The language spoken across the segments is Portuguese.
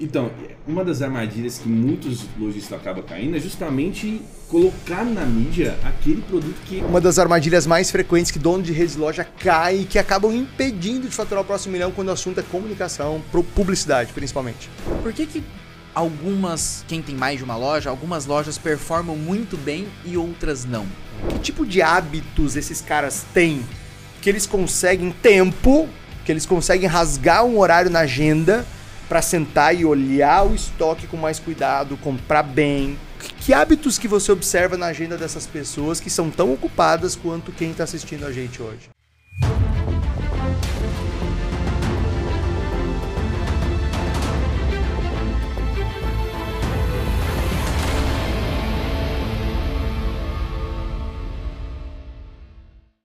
Então, uma das armadilhas que muitos lojistas acabam caindo é justamente colocar na mídia aquele produto que. Uma das armadilhas mais frequentes que dono de rede de loja cai e que acabam impedindo de faturar o próximo milhão quando o assunto é comunicação, publicidade principalmente. Por que, que algumas, quem tem mais de uma loja, algumas lojas performam muito bem e outras não? Que tipo de hábitos esses caras têm que eles conseguem tempo, que eles conseguem rasgar um horário na agenda para sentar e olhar o estoque com mais cuidado, comprar bem. Que hábitos que você observa na agenda dessas pessoas que são tão ocupadas quanto quem está assistindo a gente hoje?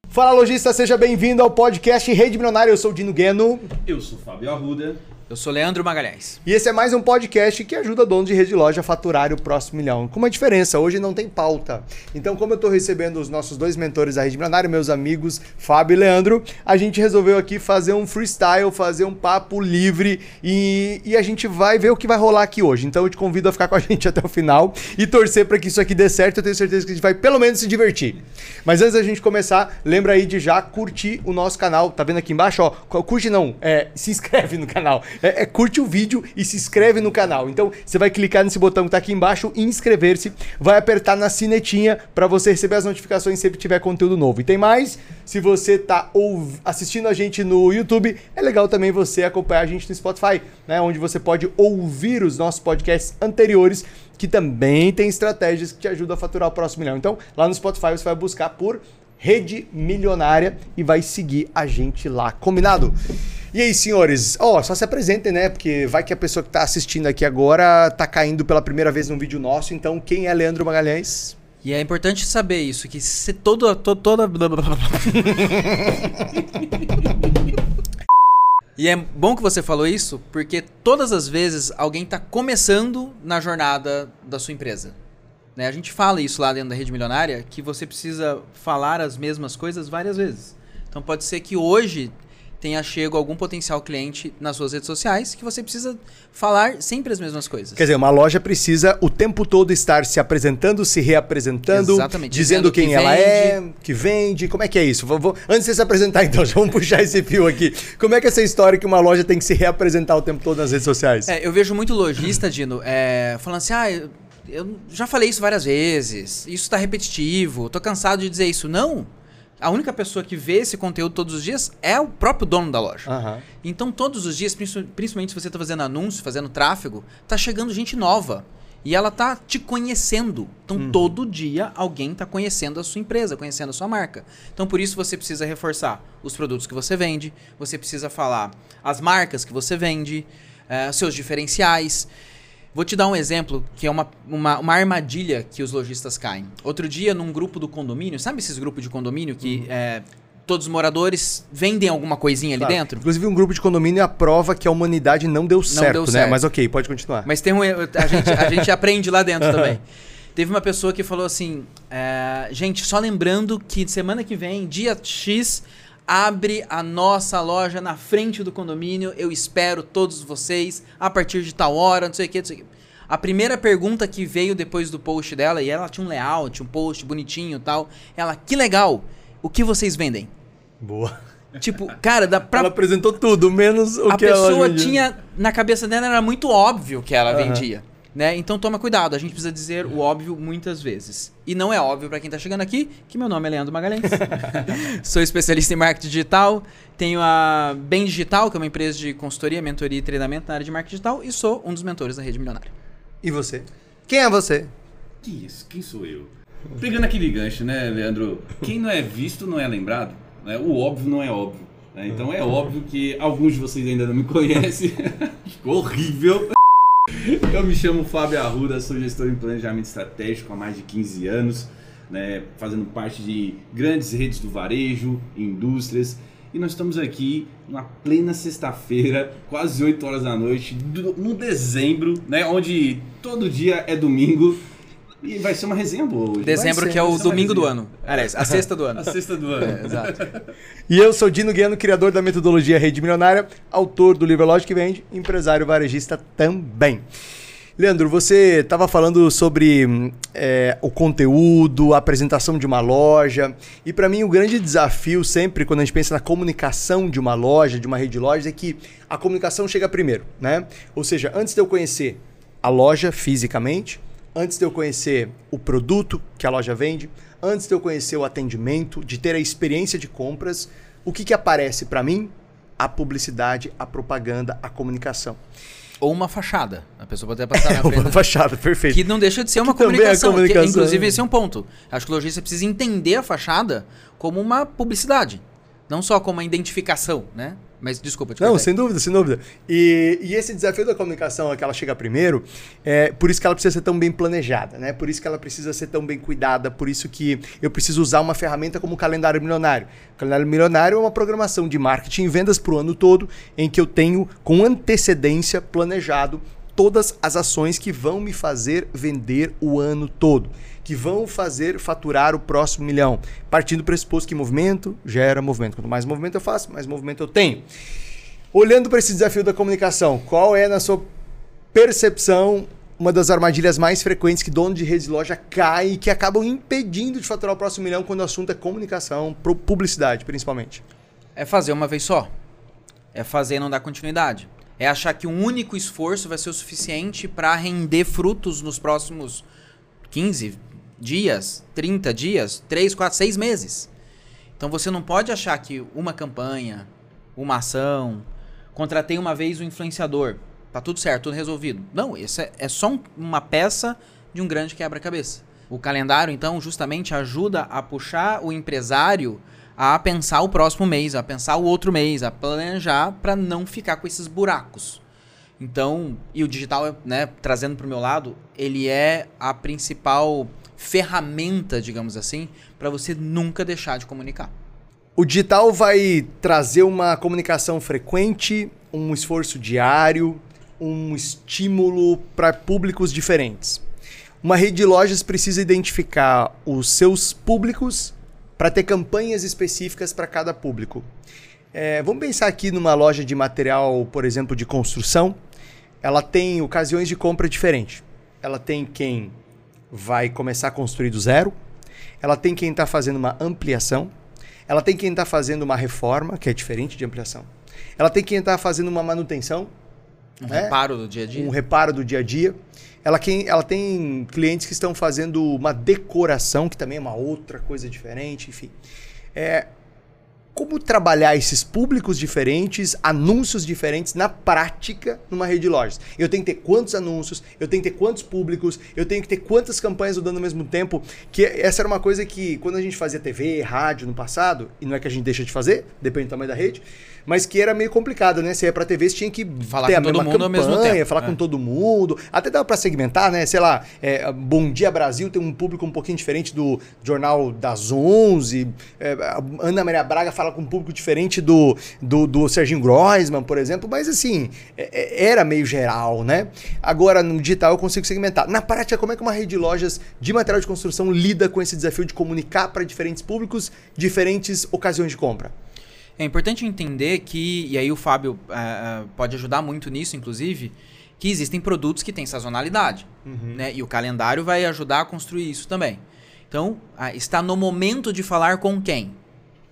Fala lojista, seja bem-vindo ao podcast Rede Milionária. Eu sou o Dino Gueno. Eu sou o Fábio Arruda. Eu sou Leandro Magalhães. E esse é mais um podcast que ajuda donos de rede de loja a faturar o próximo milhão. Com uma diferença, hoje não tem pauta. Então, como eu estou recebendo os nossos dois mentores da Rede Milionária, meus amigos Fábio e Leandro, a gente resolveu aqui fazer um freestyle, fazer um papo livre e, e a gente vai ver o que vai rolar aqui hoje. Então, eu te convido a ficar com a gente até o final e torcer para que isso aqui dê certo. Eu tenho certeza que a gente vai pelo menos se divertir. Mas antes da gente começar, lembra aí de já curtir o nosso canal. Tá vendo aqui embaixo? Ó, curte não, é, se inscreve no canal é, é, curte o vídeo e se inscreve no canal. Então você vai clicar nesse botão que tá aqui embaixo, inscrever-se, vai apertar na sinetinha para você receber as notificações sempre que tiver conteúdo novo. E tem mais, se você tá assistindo a gente no YouTube, é legal também você acompanhar a gente no Spotify, né, onde você pode ouvir os nossos podcasts anteriores que também tem estratégias que te ajudam a faturar o próximo milhão. Então, lá no Spotify você vai buscar por Rede Milionária e vai seguir a gente lá. Combinado? E aí, senhores? Ó, oh, só se apresentem, né? Porque vai que a pessoa que tá assistindo aqui agora tá caindo pela primeira vez num vídeo nosso. Então, quem é Leandro Magalhães? E é importante saber isso, que se toda... toda, toda... e é bom que você falou isso, porque todas as vezes alguém está começando na jornada da sua empresa. Né? A gente fala isso lá dentro da rede milionária, que você precisa falar as mesmas coisas várias vezes. Então pode ser que hoje tenha chego algum potencial cliente nas suas redes sociais que você precisa falar sempre as mesmas coisas. Quer dizer, uma loja precisa o tempo todo estar se apresentando, se reapresentando, Exatamente. dizendo, dizendo quem que ela vende. é, que vende. Como é que é isso? Vou, vou, antes de você se apresentar, então, já vamos puxar esse fio aqui. Como é que é essa história que uma loja tem que se reapresentar o tempo todo nas redes sociais? É, eu vejo muito lojista, Dino, é, falando assim, ah, eu, eu já falei isso várias vezes, isso está repetitivo, tô cansado de dizer isso. Não a única pessoa que vê esse conteúdo todos os dias é o próprio dono da loja. Uhum. Então, todos os dias, principalmente se você está fazendo anúncio, fazendo tráfego, tá chegando gente nova. E ela tá te conhecendo. Então, uhum. todo dia alguém tá conhecendo a sua empresa, conhecendo a sua marca. Então, por isso você precisa reforçar os produtos que você vende, você precisa falar as marcas que você vende, uh, seus diferenciais. Vou te dar um exemplo que é uma, uma, uma, armadilha que os lojistas caem. Outro dia, num grupo do condomínio, sabe esses grupos de condomínio que uhum. é, todos os moradores vendem alguma coisinha claro. ali dentro? Inclusive, um grupo de condomínio é a prova que a humanidade não deu, não certo, deu né? certo, Mas ok, pode continuar. Mas tem um. A gente, a gente aprende lá dentro também. Teve uma pessoa que falou assim: é, gente, só lembrando que semana que vem, dia X abre a nossa loja na frente do condomínio. Eu espero todos vocês a partir de tal hora, não sei o que, não sei o que. A primeira pergunta que veio depois do post dela, e ela tinha um layout, um post bonitinho e tal. Ela, que legal! O que vocês vendem? Boa. Tipo, cara, dá pra... Ela apresentou tudo, menos o a que ela A pessoa tinha, na cabeça dela, era muito óbvio que ela uhum. vendia. Né? Então toma cuidado, a gente precisa dizer o óbvio muitas vezes. E não é óbvio para quem está chegando aqui que meu nome é Leandro Magalhães. Sou especialista em marketing digital, tenho a Bem Digital, que é uma empresa de consultoria, mentoria e treinamento na área de marketing digital e sou um dos mentores da Rede Milionária. E você? Quem é você? Que isso? Quem sou eu? Pegando aquele gancho, né, Leandro? Quem não é visto não é lembrado. Né? O óbvio não é óbvio. Né? Então é óbvio que alguns de vocês ainda não me conhecem. Ficou horrível. Eu me chamo Fábio Arruda, sou gestor em planejamento estratégico há mais de 15 anos, né, fazendo parte de grandes redes do varejo, indústrias. E nós estamos aqui numa plena sexta-feira, quase 8 horas da noite, no dezembro, né, onde todo dia é domingo. E vai ser uma resenha boa hoje. Dezembro, ser, que é o domingo do ano. Aliás, a sexta do ano. A sexta do ano. É, exato. E eu sou Dino Guiano, criador da metodologia Rede Milionária, autor do livro Lógica que Vende, empresário varejista também. Leandro, você estava falando sobre é, o conteúdo, a apresentação de uma loja. E para mim, o grande desafio sempre, quando a gente pensa na comunicação de uma loja, de uma rede de lojas, é que a comunicação chega primeiro, né? Ou seja, antes de eu conhecer a loja fisicamente, antes de eu conhecer o produto que a loja vende, antes de eu conhecer o atendimento, de ter a experiência de compras, o que, que aparece para mim? A publicidade, a propaganda, a comunicação. Ou uma fachada. A pessoa pode até passar na Uma frente. fachada, perfeito. Que não deixa de ser uma também é comunicação. que, comunicação. inclusive, esse é um ponto. Acho que o lojista precisa entender a fachada como uma publicidade. Não só como uma identificação, né? Mas desculpa, te Não, cortei. sem dúvida, sem dúvida. E, e esse desafio da comunicação, é que ela chega primeiro, é por isso que ela precisa ser tão bem planejada, né? Por isso que ela precisa ser tão bem cuidada, por isso que eu preciso usar uma ferramenta como o calendário milionário. O calendário milionário é uma programação de marketing e vendas para o ano todo, em que eu tenho com antecedência planejado todas as ações que vão me fazer vender o ano todo, que vão fazer faturar o próximo milhão, partindo do pressuposto que movimento gera movimento. Quanto mais movimento eu faço, mais movimento eu tenho. Olhando para esse desafio da comunicação, qual é, na sua percepção, uma das armadilhas mais frequentes que dono de rede de loja cai e que acabam impedindo de faturar o próximo milhão quando o assunto é comunicação, publicidade, principalmente? É fazer uma vez só. É fazer e não dar continuidade. É achar que um único esforço vai ser o suficiente para render frutos nos próximos 15 dias, 30 dias, 3, 4, 6 meses. Então você não pode achar que uma campanha, uma ação, contratei uma vez o influenciador, tá tudo certo, tudo resolvido. Não, isso é, é só um- uma peça de um grande quebra-cabeça. O calendário, então, justamente ajuda a puxar o empresário a pensar o próximo mês, a pensar o outro mês, a planejar para não ficar com esses buracos. Então, e o digital, né, trazendo para o meu lado, ele é a principal ferramenta, digamos assim, para você nunca deixar de comunicar. O digital vai trazer uma comunicação frequente, um esforço diário, um estímulo para públicos diferentes. Uma rede de lojas precisa identificar os seus públicos para ter campanhas específicas para cada público. É, vamos pensar aqui numa loja de material, por exemplo, de construção. Ela tem ocasiões de compra diferentes. Ela tem quem vai começar a construir do zero, ela tem quem está fazendo uma ampliação, ela tem quem está fazendo uma reforma, que é diferente de ampliação, ela tem quem está fazendo uma manutenção, Um É. reparo do dia a dia. um reparo do dia a dia. Ela, quem, ela tem clientes que estão fazendo uma decoração, que também é uma outra coisa diferente, enfim. É, como trabalhar esses públicos diferentes, anúncios diferentes na prática numa rede de lojas? Eu tenho que ter quantos anúncios, eu tenho que ter quantos públicos, eu tenho que ter quantas campanhas rodando ao mesmo tempo, que essa era uma coisa que quando a gente fazia TV, rádio no passado, e não é que a gente deixa de fazer, depende do tamanho da rede, mas que era meio complicado, né? Você ia pra TV, você tinha que Falar ter com a todo mesma mundo ao campanha, mesmo tempo, falar com todo mundo. Até dava pra segmentar, né? Sei lá, é, Bom Dia Brasil tem um público um pouquinho diferente do Jornal das 11. é, Ana Maria Braga fala com um público diferente do, do, do Serginho Groisman, por exemplo. Mas assim, é- é- era meio geral, né? Agora no digital eu consigo segmentar. Na prática, como é que uma rede de lojas de material de construção lida com esse desafio de comunicar para diferentes públicos, diferentes ocasiões de compra? É importante entender que, e aí o Fábio ah, pode ajudar muito nisso, inclusive, que existem produtos que têm sazonalidade. Né? E o calendário vai ajudar a construir isso também. Então, está no momento de falar com quem?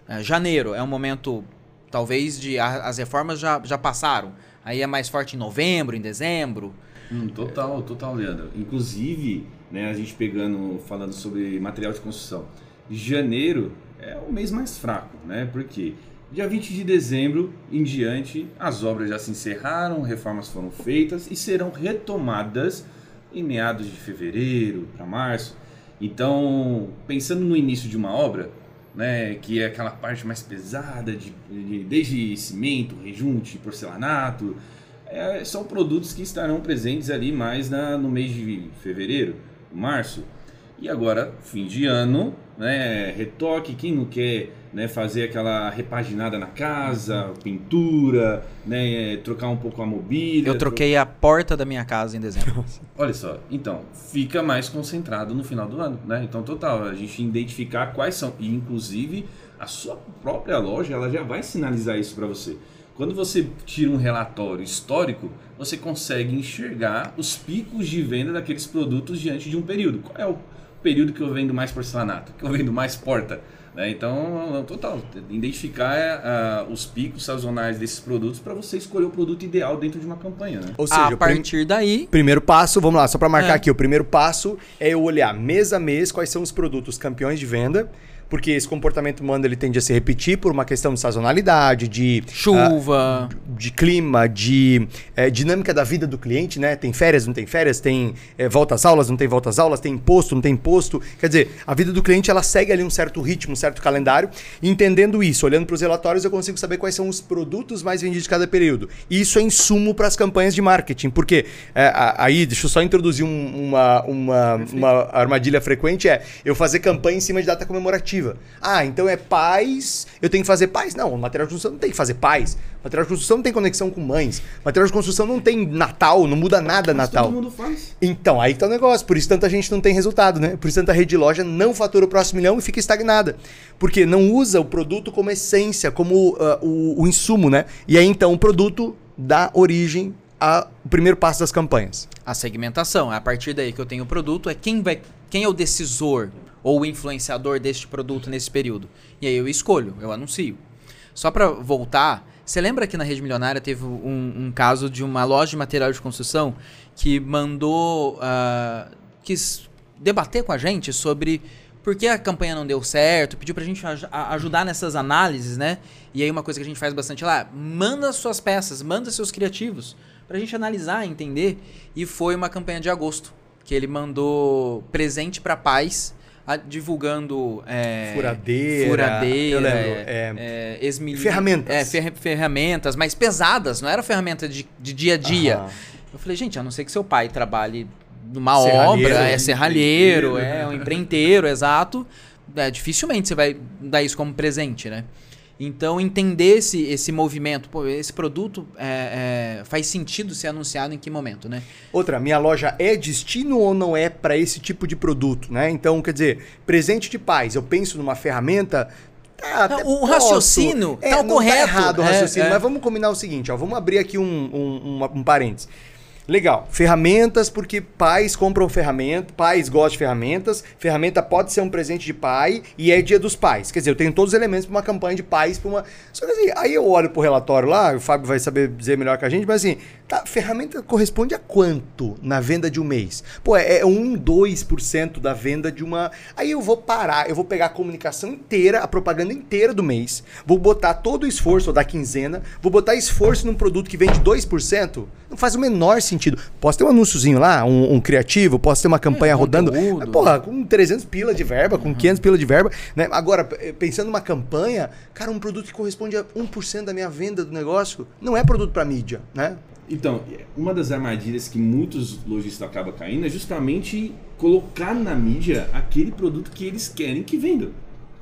Ah, janeiro é um momento, talvez, de. as reformas já, já passaram. Aí é mais forte em novembro, em dezembro. Hum, total, total, Leandro. Inclusive, né, a gente pegando, falando sobre material de construção. Janeiro é o mês mais fraco, né? Porque dia 20 de dezembro em diante, as obras já se encerraram, reformas foram feitas e serão retomadas em meados de fevereiro para março. Então, pensando no início de uma obra, né, que é aquela parte mais pesada, de, de- desde cimento, rejunte, porcelanato, é, são produtos que estarão presentes ali mais na- no mês de fevereiro, março. E agora, fim de ano, né, retoque, quem não quer né, fazer aquela repaginada na casa, pintura, né, trocar um pouco a mobília. Eu troquei a porta da minha casa em dezembro. Olha só, então, fica mais concentrado no final do ano, né? Então, total, a gente identificar quais são, e inclusive a sua própria loja, ela já vai sinalizar isso para você. Quando você tira um relatório histórico, você consegue enxergar os picos de venda daqueles produtos diante de um período. Qual é o período que eu vendo mais porcelanato, que eu vendo mais porta? Né? Então, total, identificar uh, os picos sazonais desses produtos para você escolher o produto ideal dentro de uma campanha. Né? Ou seja, a partir daí. Primeiro passo, vamos lá, só para marcar é. aqui: o primeiro passo é eu olhar mês a mês quais são os produtos campeões de venda porque esse comportamento humano ele tende a se repetir por uma questão de sazonalidade, de chuva, uh, de clima, de uh, dinâmica da vida do cliente, né? Tem férias, não tem férias, tem uh, volta às aulas, não tem volta às aulas, tem imposto, não tem imposto. Quer dizer, a vida do cliente ela segue ali um certo ritmo, um certo calendário. E entendendo isso, olhando para os relatórios, eu consigo saber quais são os produtos mais vendidos de cada período. E isso é insumo para as campanhas de marketing, porque eh, aí, deixa eu só introduzir um, uma, uma, uma armadilha frequente, é eu fazer campanha em cima de data comemorativa. Ah, então é pais, eu tenho que fazer pais? Não, material de construção não tem que fazer pais. Material de construção não tem conexão com mães. Material de construção não tem Natal, não muda nada Mas Natal. Todo mundo faz. Então, aí que tá o negócio. Por isso tanta gente não tem resultado, né? Por isso tanta rede de loja não fatura o próximo milhão e fica estagnada. Porque não usa o produto como essência, como uh, o, o insumo, né? E aí então o produto dá origem ao primeiro passo das campanhas. A segmentação. É a partir daí que eu tenho o produto, é quem vai. Quem é o decisor ou influenciador deste produto nesse período. E aí eu escolho, eu anuncio. Só para voltar, você lembra que na Rede Milionária teve um, um, caso de uma loja de material de construção que mandou. Uh, quis debater com a gente sobre por que a campanha não deu certo, pediu pra gente aj ajudar nessas análises, né? E aí uma coisa que a gente faz bastante lá, manda suas peças, manda seus criativos, pra gente analisar, entender. E foi uma campanha de agosto, que ele mandou presente para pais a, divulgando é, furadeira, furadeira lembro, é, é, esmil... ferramentas. É, fer ferramentas mais pesadas, não era ferramenta de, de dia a dia. Uhum. Eu falei, gente, a não ser que seu pai trabalhe numa obra, é serralheiro, é um empreiteiro, exato. É, dificilmente você vai dar isso como presente, né? Então, entender esse, esse movimento, pô, esse produto é, é, faz sentido ser anunciado em que momento, né? Outra, minha loja é destino ou não é para esse tipo de produto, né? Então, quer dizer, presente de paz, eu penso numa ferramenta, Tá, o posso. raciocínio é, tá o correto. Tá errado o é, raciocínio, é, mas vamos combinar o seguinte, ó, vamos abrir aqui um, um, um, um parênteses. Legal. Ferramentas, porque pais compram ferramenta, pais gostam de ferramentas. Ferramenta pode ser um presente de pai e é dia dos pais. Quer dizer, eu tenho todos os elementos para uma campanha de pais, para uma. Só que assim, aí eu olho pro relatório lá, o Fábio vai saber dizer melhor que a gente, mas assim, tá, ferramenta corresponde a quanto na venda de um mês? Pô, é, é 1, 2% da venda de uma. Aí eu vou parar, eu vou pegar a comunicação inteira, a propaganda inteira do mês, vou botar todo o esforço da quinzena, vou botar esforço num produto que vende 2%. Não faz o menor sentido. Posso ter um anúnciozinho lá, um, um criativo, posso ter uma campanha é, rodando. Mas, porra, com 300 pila de verba, com uhum. 500 pila de verba. Né? Agora, pensando numa campanha, cara, um produto que corresponde a 1% da minha venda do negócio, não é produto para mídia, né? Então, uma das armadilhas que muitos lojistas acabam caindo é justamente colocar na mídia aquele produto que eles querem que venda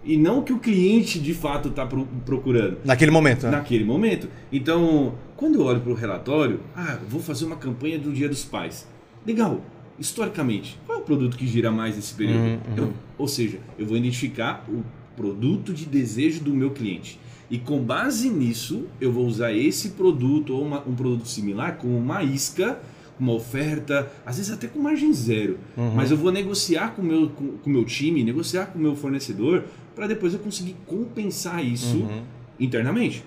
e não o que o cliente de fato está procurando. Naquele momento. Né? Naquele momento. Então, quando eu olho para o relatório, ah, vou fazer uma campanha do Dia dos Pais. Legal. Historicamente, qual é o produto que gira mais nesse período? Uhum, uhum. Eu, ou seja, eu vou identificar o produto de desejo do meu cliente. E com base nisso, eu vou usar esse produto ou uma, um produto similar como uma isca uma oferta, às vezes até com margem zero. Uhum. Mas eu vou negociar com meu, o com, com meu time, negociar com o meu fornecedor, para depois eu conseguir compensar isso uhum. internamente.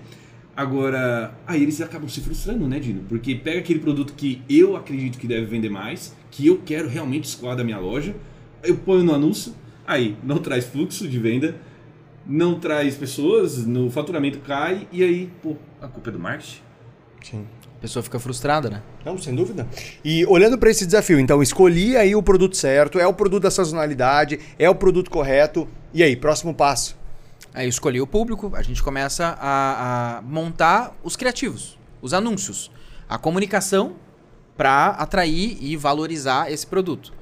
Agora, aí eles acabam se frustrando, né, Dino? Porque pega aquele produto que eu acredito que deve vender mais, que eu quero realmente escoar da minha loja, eu ponho no anúncio, aí não traz fluxo de venda, não traz pessoas, no faturamento cai, e aí, pô, a culpa é do marketing. Sim. A pessoa fica frustrada, né? Não, sem dúvida. E olhando para esse desafio, então, escolhi aí o produto certo, é o produto da sazonalidade, é o produto correto. E aí, próximo passo? Aí escolhi o público, a gente começa a, a montar os criativos, os anúncios, a comunicação para atrair e valorizar esse produto.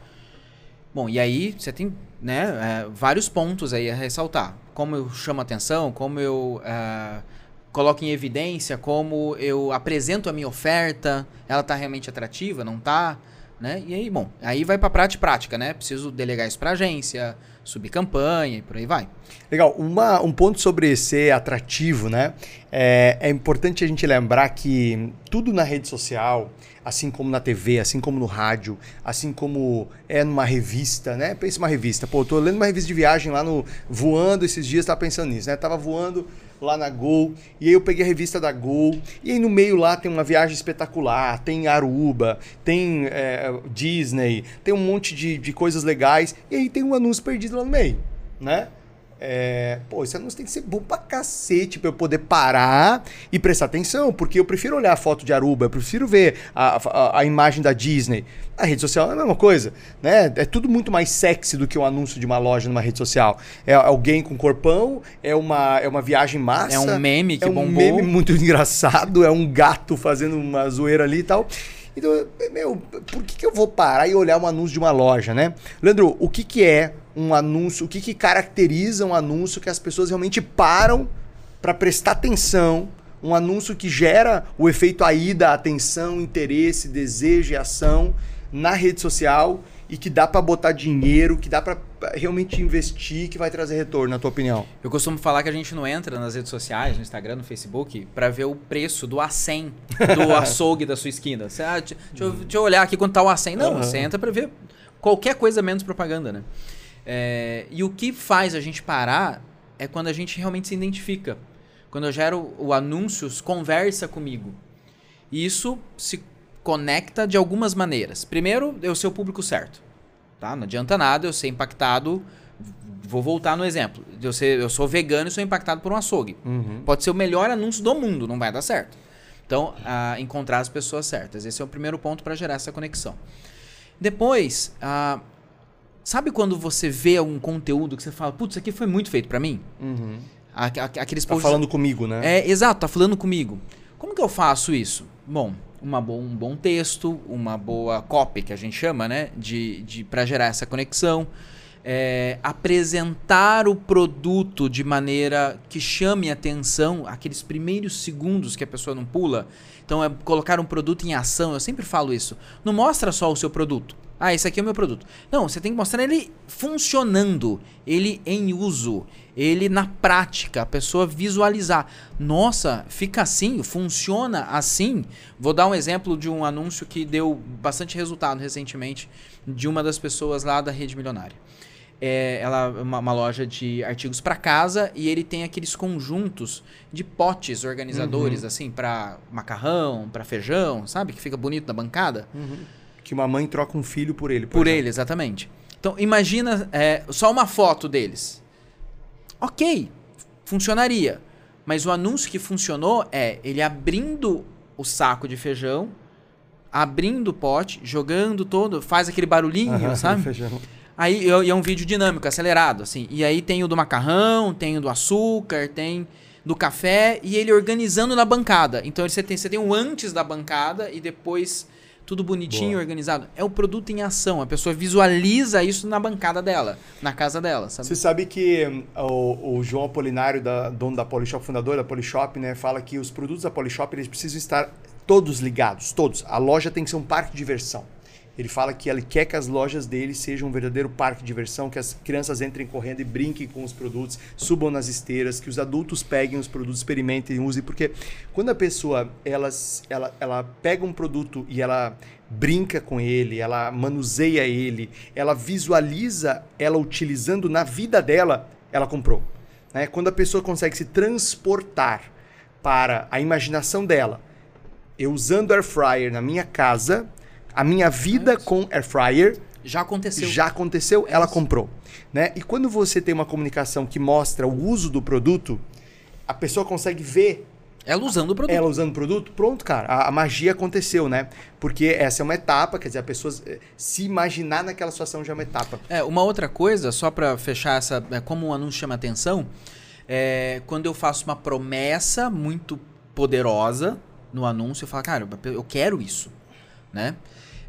Bom, e aí você tem né, é, vários pontos aí a ressaltar. Como eu chamo atenção, como eu é, coloco em evidência, como eu apresento a minha oferta, ela está realmente atrativa, não está? Né? E aí, bom, aí vai para prática prática, né? Preciso delegar isso para agência, subir campanha e por aí vai. Legal. Uma, um ponto sobre ser atrativo, né? É, é importante a gente lembrar que tudo na rede social, assim como na TV, assim como no rádio, assim como é numa revista, né? Pensa uma revista. Pô, eu tô lendo uma revista de viagem lá no voando esses dias, tava pensando nisso, né? Tava voando lá na Gol, e aí eu peguei a revista da Gol, e aí no meio lá tem uma viagem espetacular, tem Aruba, tem é, Disney, tem um monte de, de coisas legais, e aí tem um anúncio perdido lá no meio, né? É, pô, esse anúncio tem que ser bom pra cacete pra eu poder parar e prestar atenção, porque eu prefiro olhar a foto de Aruba, eu prefiro ver a, a, a, imagem da Disney. A rede social é a mesma coisa, né? É tudo muito mais sexy do que um anúncio de uma loja numa rede social. É alguém com corpão, é uma, é uma viagem massa. É um meme que é um bombou. meme muito engraçado, é um gato fazendo uma zoeira ali e tal. Então, meu, por que, que eu vou parar e olhar um anúncio de uma loja, né? Leandro, o que, que é um anúncio, o que, que caracteriza um anúncio que as pessoas realmente param para prestar atenção, um anúncio que gera o efeito AIDA, atenção, interesse, desejo e ação na rede social e que dá para botar dinheiro, que dá para realmente investir, que vai trazer retorno, na tua opinião? Eu costumo falar que a gente não entra nas redes sociais, no Instagram, no Facebook, para ver o preço do A100 do açougue da sua esquina. Você, ah, deixa, eu, deixa, eu, olhar aqui quanto tá o A100. Não, uhum. você entra para ver qualquer coisa menos propaganda, né? É, e o que faz a gente parar é quando a gente realmente se identifica. Quando eu gero o anúncios, conversa comigo. E isso se conecta de algumas maneiras. Primeiro, eu ser o público certo. Tá? Não adianta nada eu ser impactado. Vou voltar no exemplo. Eu, ser, eu sou vegano e sou impactado por um açougue. Uhum. Pode ser o melhor anúncio do mundo, não vai dar certo. Então, encontrar as pessoas certas. Esse é o primeiro ponto para gerar essa conexão. Depois, Sabe quando você vê um conteúdo que você fala, putz, isso aqui foi muito feito para mim? Uhum. Aqueles tá falando comigo, né? É, exato, tá falando comigo. Como que eu faço isso? Bom, uma bo um bom texto, uma boa copy, que a gente chama, né? De, de, para gerar essa conexão. É, apresentar o produto de maneira que chame atenção, aqueles primeiros segundos que a pessoa não pula. Então, é colocar um produto em ação. Eu sempre falo isso. Não mostra só o seu produto. Ah, esse aqui é o meu produto. Não, você tem que mostrar ele funcionando, ele em uso, ele na prática, a pessoa visualizar. Nossa, fica assim, funciona assim. Vou dar um exemplo de um anúncio que deu bastante resultado recentemente de uma das pessoas lá da Rede Milionária. É, ela é uma, uma, loja de artigos para casa e ele tem aqueles conjuntos de potes organizadores uhum. assim para macarrão, para feijão, sabe, que fica bonito na bancada. Uhum que uma mãe troca um filho por ele. Por, por ele, exatamente. Então, imagina é, só uma foto deles. Ok, funcionaria. Mas o anúncio que funcionou é ele abrindo o saco de feijão, abrindo o pote, jogando todo, faz aquele barulhinho, uhum, sabe? Aí e é um vídeo dinâmico, acelerado, assim. E aí tem o do macarrão, tem o do açúcar, tem do café e ele organizando na bancada. Então você tem, você tem o antes da bancada e depois tudo bonitinho, Boa. organizado. É o produto em ação. A pessoa visualiza isso na bancada dela, na casa dela. Sabe? Você sabe que hum, o, o, João Apolinário, da, dono da Polishop, fundador da Polishop, né, fala que os produtos da Polishop eles precisam estar todos ligados, todos. A loja tem que ser um parque de diversão. Ele fala que ele quer que as lojas dele sejam um verdadeiro parque de diversão, que as crianças entrem correndo e brinquem com os produtos, subam nas esteiras, que os adultos peguem os produtos, experimentem, usem, porque quando a pessoa ela, ela, ela pega um produto e ela brinca com ele, ela manuseia ele, ela visualiza ela utilizando na vida dela, ela comprou. Né? Quando a pessoa consegue se transportar para a imaginação dela, eu usando air fryer na minha casa, a minha vida com air fryer já aconteceu. Já aconteceu, é ela comprou, né? E quando você tem uma comunicação que mostra o uso do produto, a pessoa consegue ver ela usando o produto. Ela usando o produto, pronto, cara. A, a, magia aconteceu, né? Porque essa é uma etapa, quer dizer, a pessoa eh, se imaginar naquela situação já é uma etapa. É, uma outra coisa, só para fechar essa. É, como um anúncio chama atenção, é quando eu faço uma promessa muito poderosa no anúncio, eu falo, cara, eu quero isso, né?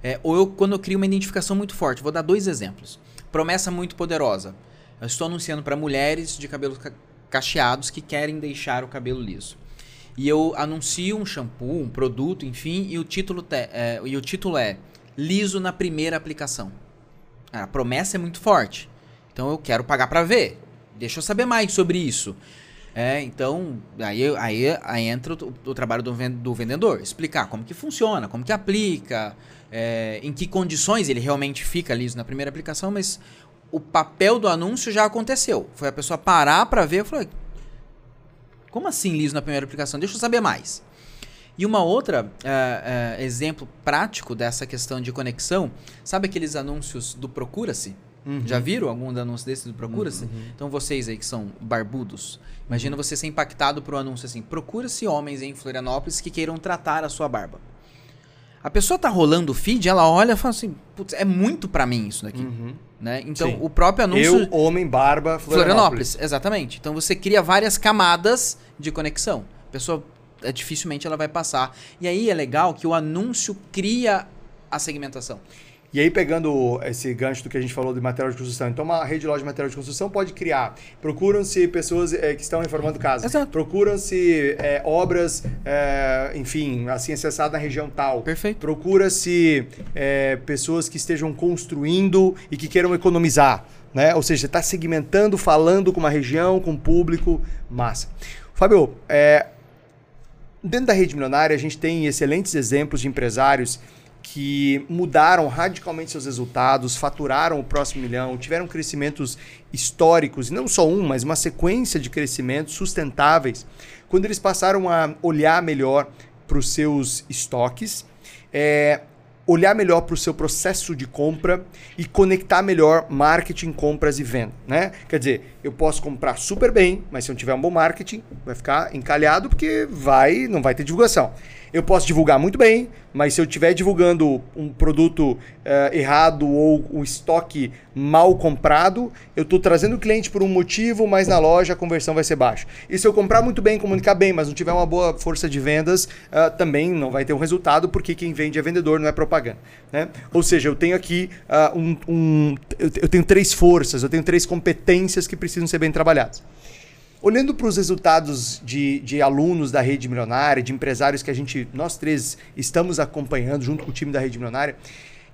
É, ou eu, quando eu crio uma identificação muito forte. Vou dar dois exemplos. promessa muito poderosa. Eu estou anunciando para mulheres de cabelos ca cacheados que querem deixar o cabelo liso. E eu anuncio um shampoo, um produto, enfim, e o título, é, e o título é liso na primeira aplicação. A promessa é muito forte. Então eu quero pagar para ver. Deixa eu saber mais sobre isso. É, então, aí, aí, aí entra o, o trabalho do, do, vendedor, explicar como que funciona, como que aplica, é, em que condições ele realmente fica liso na primeira aplicação, mas o papel do anúncio já aconteceu. Foi a pessoa parar para ver e falou, como assim liso na primeira aplicação? Deixa eu saber mais. E uma outra é, é, exemplo prático dessa questão de conexão, sabe aqueles anúncios do Procura-se? Uhum. Já viram algum anúncio desse do Procura-se? Uhum. Então vocês aí que são barbudos, imagina uhum. você ser impactado por um anúncio assim: Procura-se homens em Florianópolis que queiram tratar a sua barba. A pessoa tá rolando o feed, ela olha e fala assim: Putz, é muito para mim isso daqui. Uhum. Né? Então Sim. o próprio anúncio. Eu, homem, barba, Florianópolis. Florianópolis. Exatamente. Então você cria várias camadas de conexão. A pessoa é, dificilmente ela vai passar. E aí é legal que o anúncio cria a segmentação. E aí, pegando esse gancho do que a gente falou de material de construção, então uma rede de loja de material de construção pode criar. Procuram-se pessoas é, que estão reformando casa. Procuram-se é, obras, é, enfim, assim, acessadas na região tal. Perfeito. Procura-se pessoas que estejam construindo e que queiram economizar. Né? Ou seja, está segmentando, falando com uma região, com um público. Massa. Fábio, dentro da rede milionária, a gente tem excelentes exemplos de empresários que mudaram radicalmente seus resultados, faturaram o próximo milhão, tiveram crescimentos históricos, e não só um, mas uma sequência de crescimentos sustentáveis, quando eles passaram a olhar melhor para os seus estoques, é, olhar melhor para o seu processo de compra e conectar melhor marketing, compras e venda, né? Quer dizer, eu posso comprar super bem, mas se eu não tiver um bom marketing, vai ficar encalhado porque vai, não vai ter divulgação. Eu posso divulgar muito bem, mas se eu estiver divulgando um produto uh, errado ou um estoque mal comprado, eu estou trazendo o cliente por um motivo, mas na loja a conversão vai ser baixa. E se eu comprar muito bem, comunicar bem, mas não tiver uma boa força de vendas, uh, também não vai ter um resultado, porque quem vende é vendedor, não é propaganda. Né? Ou seja, eu tenho aqui uh, um, um eu tenho três forças, eu tenho três competências que precisam ser bem trabalhadas. Olhando para os resultados de, de alunos da Rede Milionária, de empresários que a gente, nós três, estamos acompanhando junto com o time da Rede Milionária,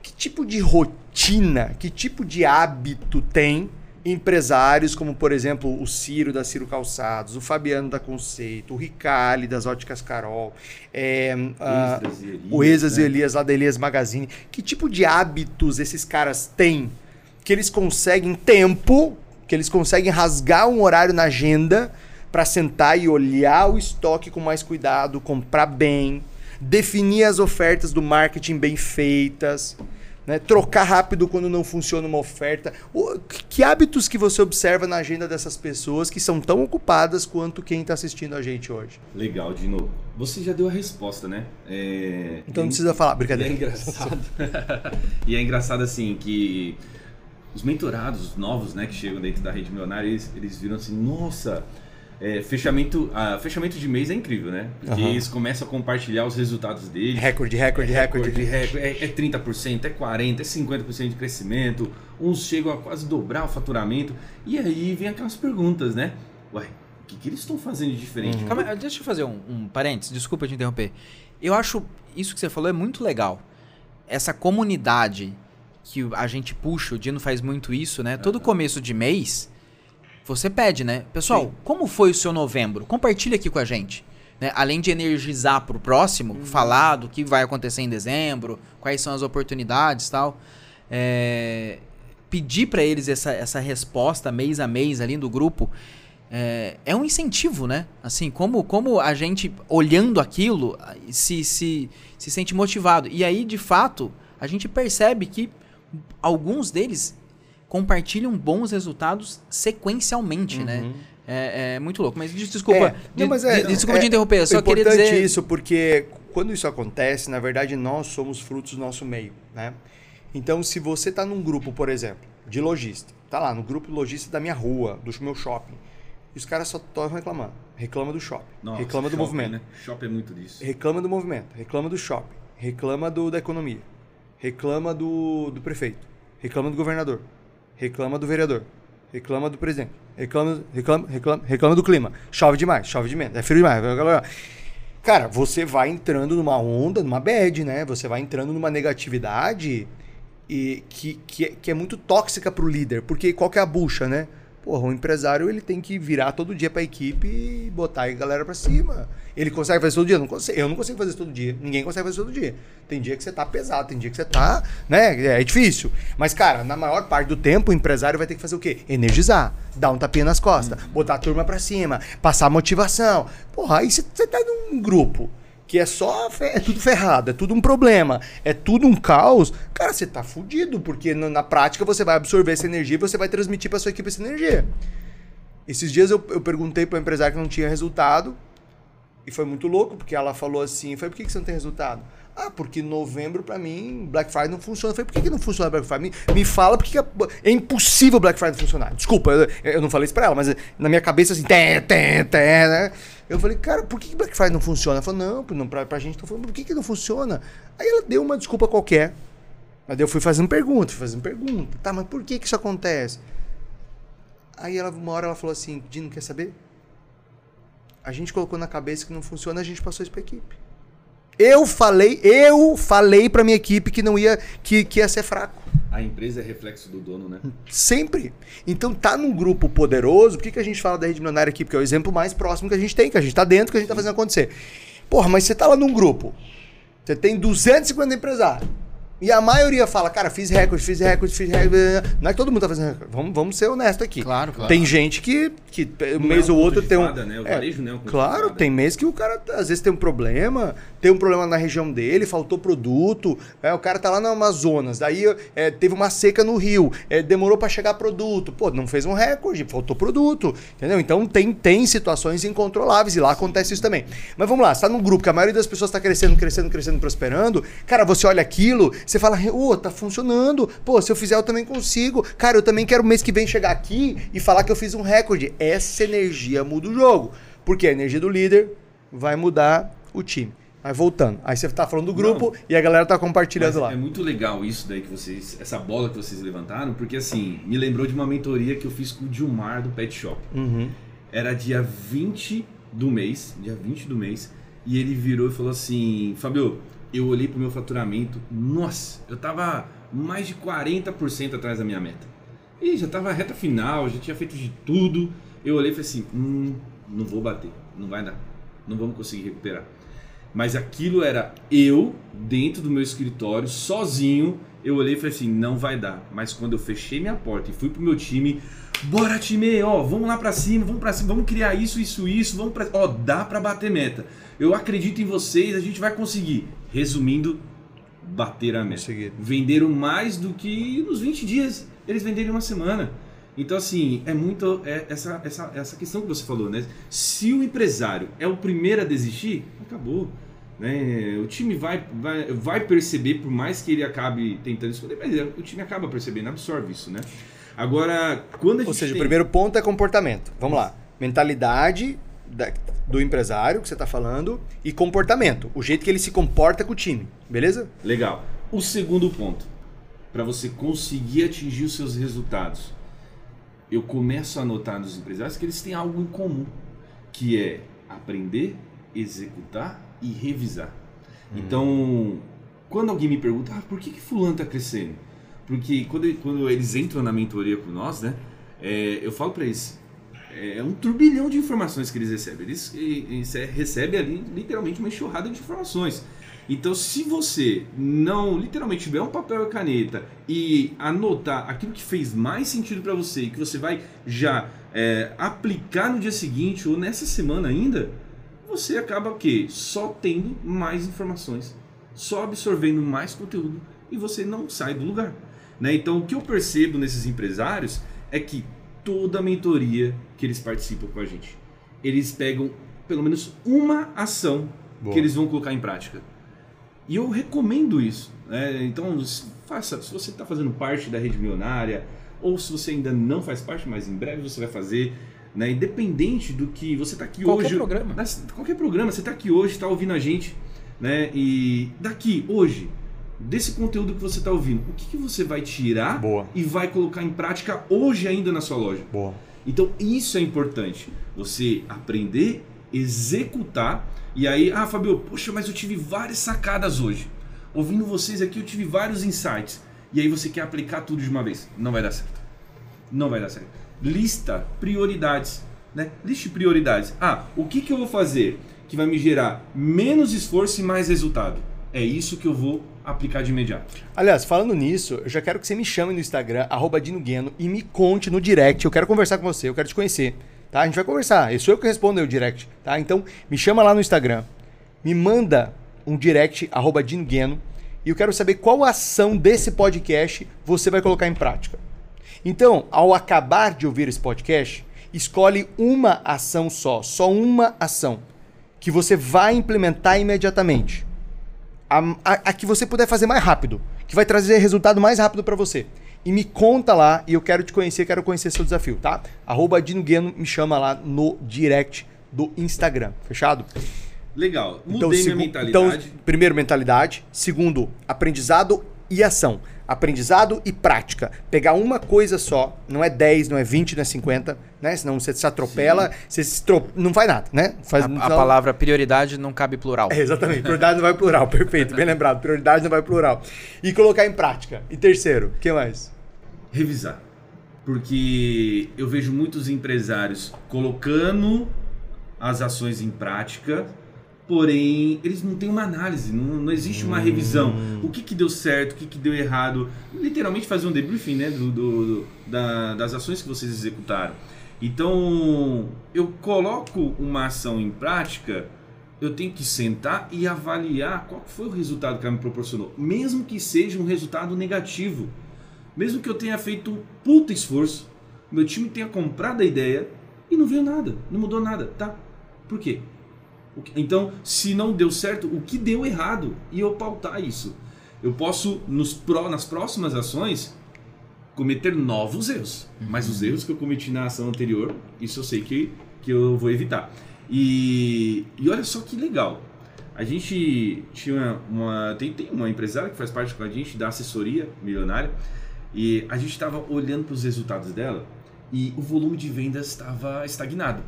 que tipo de rotina, que tipo de hábito tem empresários como, por exemplo, o Ciro da Ciro Calçados, o Fabiano da Conceito, o Ricali das Óticas Carol, é, Elias, o Exas né? Elias lá da Elias Magazine. Que tipo de hábitos esses caras têm que eles conseguem tempo que eles conseguem rasgar um horário na agenda para sentar e olhar o estoque com mais cuidado, comprar bem, definir as ofertas do marketing bem feitas, né? trocar rápido quando não funciona uma oferta. O, que hábitos que você observa na agenda dessas pessoas que são tão ocupadas quanto quem está assistindo a gente hoje? Legal, Dino. Você já deu a resposta, né? É... Então não precisa falar, brincadeira. E é engraçado. e é engraçado assim que os mentorados novos, né, que chegam dentro da rede milionária, eles, eles viram assim, nossa, é, fechamento, a, fechamento de mês é incrível, né? Porque uhum. eles começam a compartilhar os resultados deles. Recorde, recorde, é, recorde. recorde, recorde é, é 30%, é 40%, é 50% de crescimento. Uns chegam a quase dobrar o faturamento. E aí vem aquelas perguntas, né? Ué, o que, que eles estão fazendo de diferente? Uhum. Calma, deixa eu fazer um, um parênteses, desculpa te interromper. Eu acho isso que você falou é muito legal. Essa comunidade que a gente puxa, o Dino faz muito isso, né? Todo começo de mês, você pede, né? Pessoal, Sim. como foi o seu novembro? Compartilha aqui com a gente. Né? Além de energizar para o próximo, uhum. falar do que vai acontecer em dezembro, quais são as oportunidades tal. É, pedir para eles essa, essa resposta mês a mês ali do grupo é, é, um incentivo, né? Assim, como, como a gente, olhando aquilo, se, se, se sente motivado. E aí, de fato, a gente percebe que alguns deles compartilham bons resultados sequencialmente, né? uhum. né? É, é, muito louco. Mas desculpa, é, não, mas é, desculpa é, te interromper, eu só queria dizer... importante isso, porque quando isso acontece, na verdade, nós somos frutos do nosso meio, né? Então, se você está num grupo, por exemplo, de lojista, tá lá no grupo lojista da minha rua, do meu shopping, e os caras só estão reclamando. Reclama do shopping, Nossa, reclama do shopping, movimento. Né? Shopping é muito disso. Reclama do movimento, reclama do shopping, reclama do, da economia reclama do, do prefeito, reclama do governador, reclama do vereador, reclama do presidente, reclama, reclama, reclama, reclama do clima. Chove demais, chove de menos, é frio demais. Cara, você vai entrando numa onda, numa bad, né? Você vai entrando numa negatividade e que, que, é, que é muito tóxica pro líder. Porque qual que é a bucha, né? Porra, o empresário ele tem que virar todo dia pra equipe e botar a galera pra cima. Ele consegue fazer todo dia? Não consegue. Eu não consigo fazer todo dia. Ninguém consegue fazer todo dia. Tem dia que você tá pesado, tem dia que você tá, né? É difícil. Mas, cara, na maior parte do tempo, o empresário vai ter que fazer o quê? Energizar, dar um tapinha nas costas, botar a turma pra cima, passar motivação. Porra, aí você tá num grupo que é só é tudo ferrado, é tudo um problema, é tudo um caos, cara, você tá fudido, porque na prática você vai absorver essa energia e você vai transmitir para sua equipe essa energia. Esses dias eu, eu perguntei para empresário que não tinha resultado, e foi muito louco, porque ela falou assim, foi por que, que você não tem resultado? Ah, porque novembro para mim Black Friday não funciona. Eu falei, por que, que não funciona Black Friday? Me, me fala porque é, é, impossível Black Friday funcionar. Desculpa, eu, eu, não falei isso pra ela, mas na minha cabeça assim, tem, tem, tem, né? Eu falei, cara, por que, Black Friday não funciona? Ela falou, não, não pra, pra gente, tô falando, por que, que não funciona? Aí ela deu uma desculpa qualquer. Mas eu fui fazendo pergunta, fui fazendo pergunta. Tá, mas por que, que isso acontece? Aí ela, uma hora ela falou assim, Dino, quer saber? A gente colocou na cabeça que não funciona, a gente passou isso pra equipe. Eu falei, eu falei pra minha equipe que não ia, que, que ia ser fraco. A empresa é reflexo do dono, né? Sempre. Então tá num grupo poderoso, por que, que a gente fala da rede milionária aqui? Porque é o exemplo mais próximo que a gente tem, que a gente tá dentro, que a gente tá fazendo acontecer. Porra, mas você tá lá num grupo, você tem 250 empresários. E a maioria fala, cara, fiz recorde, fiz recorde, fiz recorde. Não é que todo mundo tá fazendo recorde. Vamos, vamos ser honestos aqui. Claro, claro. Tem gente que, que um mês é um ou outro tem um. Fada, né? O é, varejo não é um claro, tem mês que o cara às vezes tem um problema, tem um problema na região dele, faltou produto. É, o cara tá lá no Amazonas, daí é, teve uma seca no Rio, é, demorou para chegar produto. Pô, não fez um recorde, faltou produto. Entendeu? Então tem, tem situações incontroláveis e lá acontece isso também. Mas vamos lá, você tá num grupo que a maioria das pessoas tá crescendo, crescendo, crescendo, prosperando. Cara, você olha aquilo, você fala, ô, oh, tá funcionando. Pô, se eu fizer, eu também consigo. Cara, eu também quero mês que vem chegar aqui e falar que eu fiz um recorde. Essa energia muda o jogo. Porque a energia do líder vai mudar o time. Mas voltando, aí você tá falando do grupo Não, e a galera tá compartilhando lá. É muito legal isso daí que vocês, essa bola que vocês levantaram, porque assim, me lembrou de uma mentoria que eu fiz com o Dilmar do Pet Shop. Uhum. Era dia 20 do mês, dia 20 do mês, e ele virou e falou assim: Fabio, eu olhei pro meu faturamento, nossa, eu tava mais de 40% atrás da minha meta. E já tava reta final, já tinha feito de tudo. Eu olhei e falei assim: hum, não vou bater, não vai dar, não vamos conseguir recuperar. Mas aquilo era eu dentro do meu escritório, sozinho. Eu olhei e falei assim: não vai dar. Mas quando eu fechei minha porta e fui pro meu time, bora time, ó, vamos lá para cima, vamos para cima, vamos criar isso, isso, isso, vamos para, ó, dá para bater meta. Eu acredito em vocês, a gente vai conseguir. Resumindo, bater a meta. Venderam mais do que nos 20 dias. Eles venderam uma semana. Então, assim, é muito é essa, essa, essa questão que você falou, né? Se o empresário é o primeiro a desistir, acabou. Né? O time vai, vai, vai perceber, por mais que ele acabe tentando esconder, mas o time acaba percebendo, absorve isso, né? Agora, quando a gente. Ou seja, tem... o primeiro ponto é comportamento. Vamos lá. Mentalidade da, do empresário que você está falando e comportamento. O jeito que ele se comporta com o time. Beleza? Legal. O segundo ponto. Para você conseguir atingir os seus resultados, eu começo a notar nos empresários que eles têm algo em comum, que é aprender, executar e revisar. Hum. Então, quando alguém me pergunta, ah, por que, que fulano está crescendo? Porque quando, quando eles entram na mentoria com nós, né, é, eu falo para eles, é, é um turbilhão de informações que eles recebem. Eles, eles recebem ali literalmente uma enxurrada de informações. Então, se você não literalmente tiver um papel e caneta e anotar aquilo que fez mais sentido para você e que você vai já é, aplicar no dia seguinte ou nessa semana ainda, você acaba o quê? Só tendo mais informações, só absorvendo mais conteúdo e você não sai do lugar. Né? Então, o que eu percebo nesses empresários é que toda a mentoria que eles participam com a gente. Eles pegam pelo menos uma ação Boa. que eles vão colocar em prática. E eu recomendo isso. Né? Então, faça, se você está fazendo parte da rede milionária, ou se você ainda não faz parte, mas em breve você vai fazer, né? independente do que você está aqui qualquer hoje. Programa. Qualquer programa. Você está aqui hoje, está ouvindo a gente, né? E daqui, hoje, desse conteúdo que você está ouvindo, o que, que você vai tirar Boa. e vai colocar em prática hoje ainda na sua loja. Boa. Então isso é importante. Você aprender, executar. E aí, ah, Fabio, poxa, mas eu tive várias sacadas hoje. Ouvindo vocês aqui, eu tive vários insights. E aí você quer aplicar tudo de uma vez. Não vai dar certo. Não vai dar certo. Lista prioridades. Né? Liste prioridades. Ah, o que, que eu vou fazer que vai me gerar menos esforço e mais resultado? É isso que eu vou aplicar de imediato. Aliás, falando nisso, eu já quero que você me chame no Instagram, arroba Dino Gueno, e me conte no direct. Eu quero conversar com você, eu quero te conhecer. Tá? A gente vai conversar. Eu sou eu que respondo o direct. Tá? Então, me chama lá no Instagram. Me manda um direct, arroba Dino Gueno, e eu quero saber qual ação desse podcast você vai colocar em prática. Então, ao acabar de ouvir esse podcast, escolhe uma ação só, só uma ação, que você vai implementar imediatamente. A, a, a que você puder fazer mais rápido, que vai trazer resultado mais rápido para você. E me conta lá, e eu quero te conhecer, quero conhecer seu desafio, tá? Arroba Dino Gueno, me chama lá no direct do Instagram, fechado? Legal. Mudei Então, minha mentalidade. então, primeiro, mentalidade. Segundo, aprendizado e ação. Aprendizado e prática. Pegar uma coisa só, não é 10, não é 20, não é 50, né? Senão você se atropela, você se tro... não faz nada, né? Faz, A, a palavra prioridade não cabe plural. É, exatamente, prioridade não vai plural, perfeito, bem lembrado, prioridade não vai plural. E colocar em prática. E terceiro, o que mais? revisar. Porque eu vejo muitos empresários colocando as ações em prática, porém eles não têm uma análise, não, não existe uma revisão. O que, que deu certo, o que, que deu errado. Literalmente fazer um debriefing né, do, do- do- da- das ações que vocês executaram. Então, eu coloco uma ação em prática, eu tenho que sentar e avaliar qual foi o resultado que ela me proporcionou, mesmo que seja um resultado negativo. Mesmo que eu tenha feito um puta esforço, meu time tenha comprado a ideia e não veio nada, não mudou nada, tá? Por quê? Então, se não deu certo, o que deu errado? E eu pautar isso. Eu posso, nos pró- nas próximas ações, cometer novos erros. Mas os erros que eu cometi na ação anterior, isso eu sei que, que eu vou evitar. E, e olha só que legal. A gente tinha uma. Tem, tem uma empresária que faz parte com a gente da assessoria milionária. E a gente estava olhando para os resultados dela e o volume de vendas estava estagnado.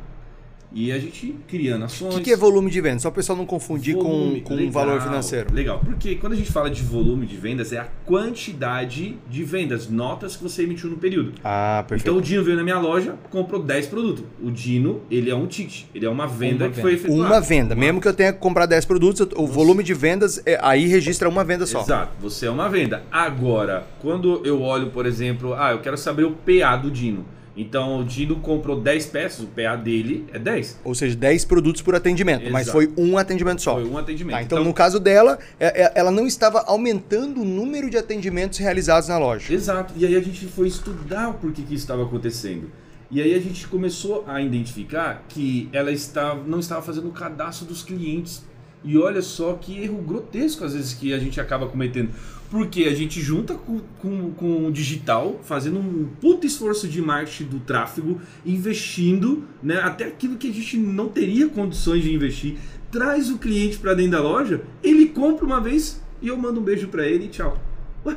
E a gente criando O ações. que, que é volume de venda? Só o pessoal não confundir Volume, com, com um legal, valor financeiro. Legal, porque quando a gente fala de volume de vendas, é a quantidade de vendas, notas que você emitiu no período. Ah, perfeito. Então o Dino veio na minha loja, comprou 10 produtos. O Dino, ele é um ticket, ele é uma venda Uma que foi efetuada. Uma venda. Mesmo que eu tenha que comprar 10 produtos, o volume de vendas, é- aí registra uma venda só. Exato, você é uma venda. Agora, quando eu olho, por exemplo, ah, eu quero saber o PA do Dino. Então o Dino comprou 10 peças, o PA dele é 10. Ou seja, 10 produtos por atendimento, mas Exato. foi um atendimento só. Foi um atendimento. Tá, então, no caso dela, é- é- ela não estava aumentando o número de atendimentos realizados na loja. Exato. E aí a gente foi estudar o porquê que isso estava acontecendo. E aí a gente começou a identificar que ela estava, não estava fazendo o cadastro dos clientes. E olha só que erro grotesco às vezes que a gente acaba cometendo. Porque a gente junta com, com, com o digital, fazendo um puto esforço de marketing do tráfego, investindo né, até aquilo que a gente não teria condições de investir. Traz o cliente para dentro da loja, ele compra uma vez e eu mando um beijo para ele e tchau. Ué,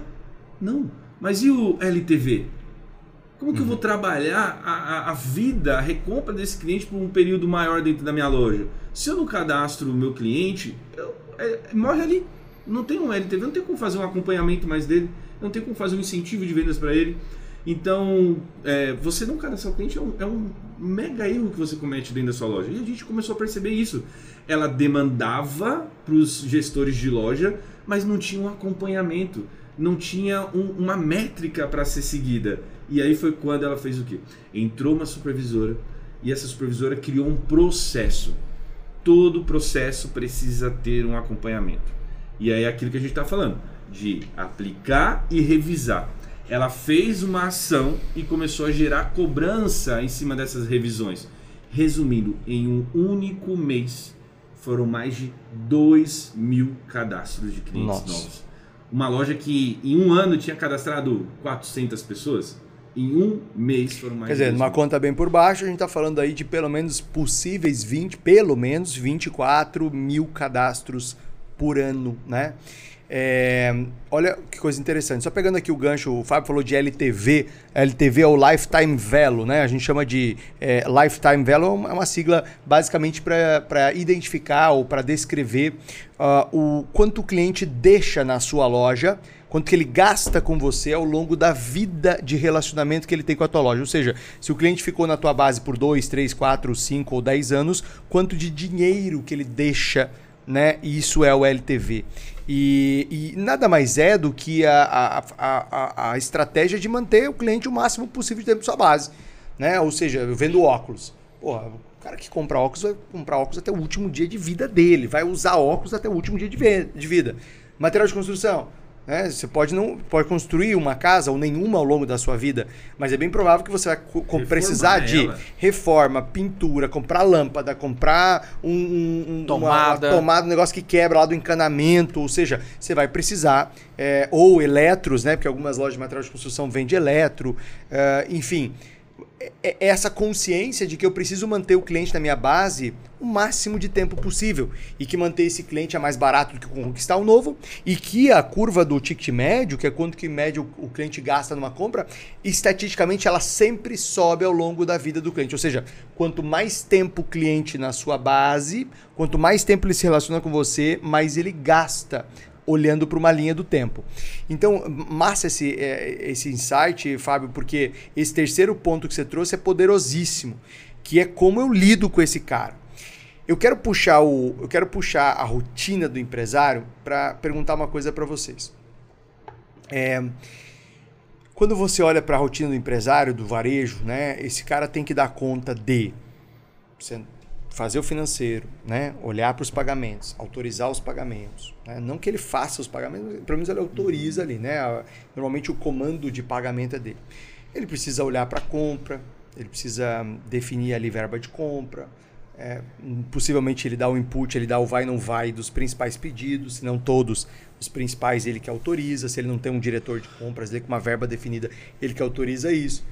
não. Mas e o LTV? Como que eu vou trabalhar a, a, a vida, a recompra desse cliente por um período maior dentro da minha loja? Se eu não cadastro o meu cliente, eu- é- morre ali. Não tem um LTV, não tem como fazer um acompanhamento mais dele, não tem como fazer um incentivo de vendas para ele. Então, é, você não cadastrar o cliente é um, é um mega erro que você comete dentro da sua loja. E a gente começou a perceber isso. Ela demandava para os gestores de loja, mas não tinha um acompanhamento, não tinha um- uma métrica para ser seguida. E aí foi quando ela fez o quê? Entrou uma supervisora e essa supervisora criou um processo. Todo processo precisa ter um acompanhamento. E aí é aquilo que a gente está falando, de aplicar e revisar. Ela fez uma ação e começou a gerar cobrança em cima dessas revisões. Resumindo, em um único mês foram mais de 2 mil cadastros de clientes Nossa. novos. Uma loja que em um ano tinha cadastrado 400 pessoas, em um mês foram mais Quer dizer, de 2 numa conta bem por baixo, a gente está falando aí de pelo menos possíveis 20, pelo menos 24 mil cadastros por ano, né? É, olha que coisa interessante. Só pegando aqui o gancho, o Fábio falou de LTV. LTV é o Lifetime Value, né? A gente chama de é, Lifetime Value, é uma sigla basicamente para identificar ou para descrever uh, o quanto o cliente deixa na sua loja, quanto que ele gasta com você ao longo da vida de relacionamento que ele tem com a tua loja. Ou seja, se o cliente ficou na tua base por 2, 3, 4, 5 ou 10 anos, quanto de dinheiro que ele deixa né? Isso é o LTV. E, e, nada mais é do que a, a, a, a, estratégia de manter o cliente o máximo possível de tempo sua base. Né? Ou seja, eu vendo óculos. Porra, o cara que compra óculos vai comprar óculos até o último dia de vida dele, vai usar óculos até o último dia de vida. Material de construção. Né? Você pode não pode construir uma casa ou nenhuma ao longo da sua vida, mas é bem provável que você vai precisar ela. de reforma, pintura, comprar lâmpada, comprar um, um tomada. Uma, uma tomada, um negócio que quebra lá do encanamento, ou seja, você vai precisar é, ou eletros, né? Porque algumas lojas de material de construção vendem eletro, é, enfim. É, é essa consciência de que eu preciso manter o cliente na minha base o máximo de tempo possível e que manter esse cliente é mais barato do que conquistar o novo e que a curva do ticket médio, que é quanto que médio o cliente gasta numa compra, estatisticamente ela sempre sobe ao longo da vida do cliente. Ou seja, quanto mais tempo o cliente na sua base, quanto mais tempo ele se relaciona com você, mais ele gasta olhando para uma linha do tempo. Então, massa esse, é, esse insight, Fábio, porque esse terceiro ponto que você trouxe é poderosíssimo, que é como eu lido com esse cara. Eu quero puxar o, eu quero puxar a rotina do empresário para perguntar uma coisa para vocês. É, quando você olha para a rotina do empresário, do varejo, né, esse cara tem que dar conta de fazer o financeiro, né? olhar para os pagamentos, autorizar os pagamentos. Né? Não que ele faça os pagamentos, pelo menos ele autoriza ali. Né? Normalmente o comando de pagamento é dele. Ele precisa olhar para a compra, ele precisa definir ali verba de compra. É, possivelmente ele dá o input, ele dá o vai não vai dos principais pedidos, se não todos, os principais ele que autoriza. Se ele não tem um diretor de compras, ele com uma verba definida, ele que autoriza isso.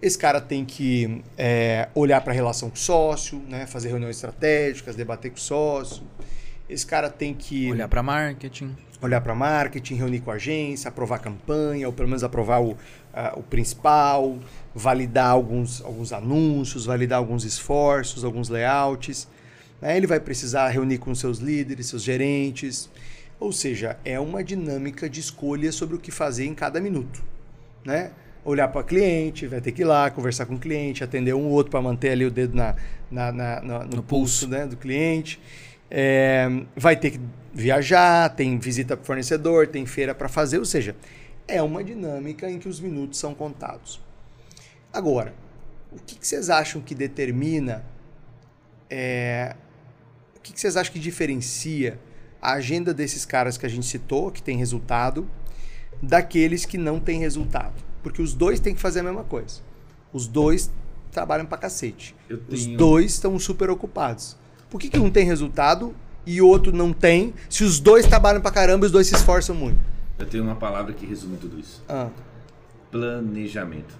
Esse cara tem que é, olhar para a relação com o sócio, né? fazer reuniões estratégicas, debater com o sócio. Esse cara tem que. Olhar para marketing. Olhar para marketing, reunir com a agência, aprovar a campanha, ou pelo menos aprovar o, uh, o principal, validar alguns, alguns anúncios, validar alguns esforços, alguns layouts. Né? Ele vai precisar reunir com seus líderes, seus gerentes. Ou seja, é uma dinâmica de escolha sobre o que fazer em cada minuto. Né? Olhar para o cliente, vai ter que ir lá conversar com o cliente, atender um ou outro para manter ali o dedo na, na, na, na no, no, pulso, pulso. Né, do cliente. É, vai ter que viajar, tem visita para fornecedor, tem feira para fazer, ou seja, é uma dinâmica em que os minutos são contados. Agora, o que, que vocês acham que determina, é, o que, que vocês acham que diferencia a agenda desses caras que a gente citou, que tem resultado, daqueles que não têm resultado? Porque os dois têm que fazer a mesma coisa. Os dois trabalham pra cacete. Tenho... Os dois estão super ocupados. Por que, que um tem resultado e o outro não tem? Se os dois trabalham pra caramba, os dois se esforçam muito. Eu tenho uma palavra que resume tudo isso: ah. planejamento.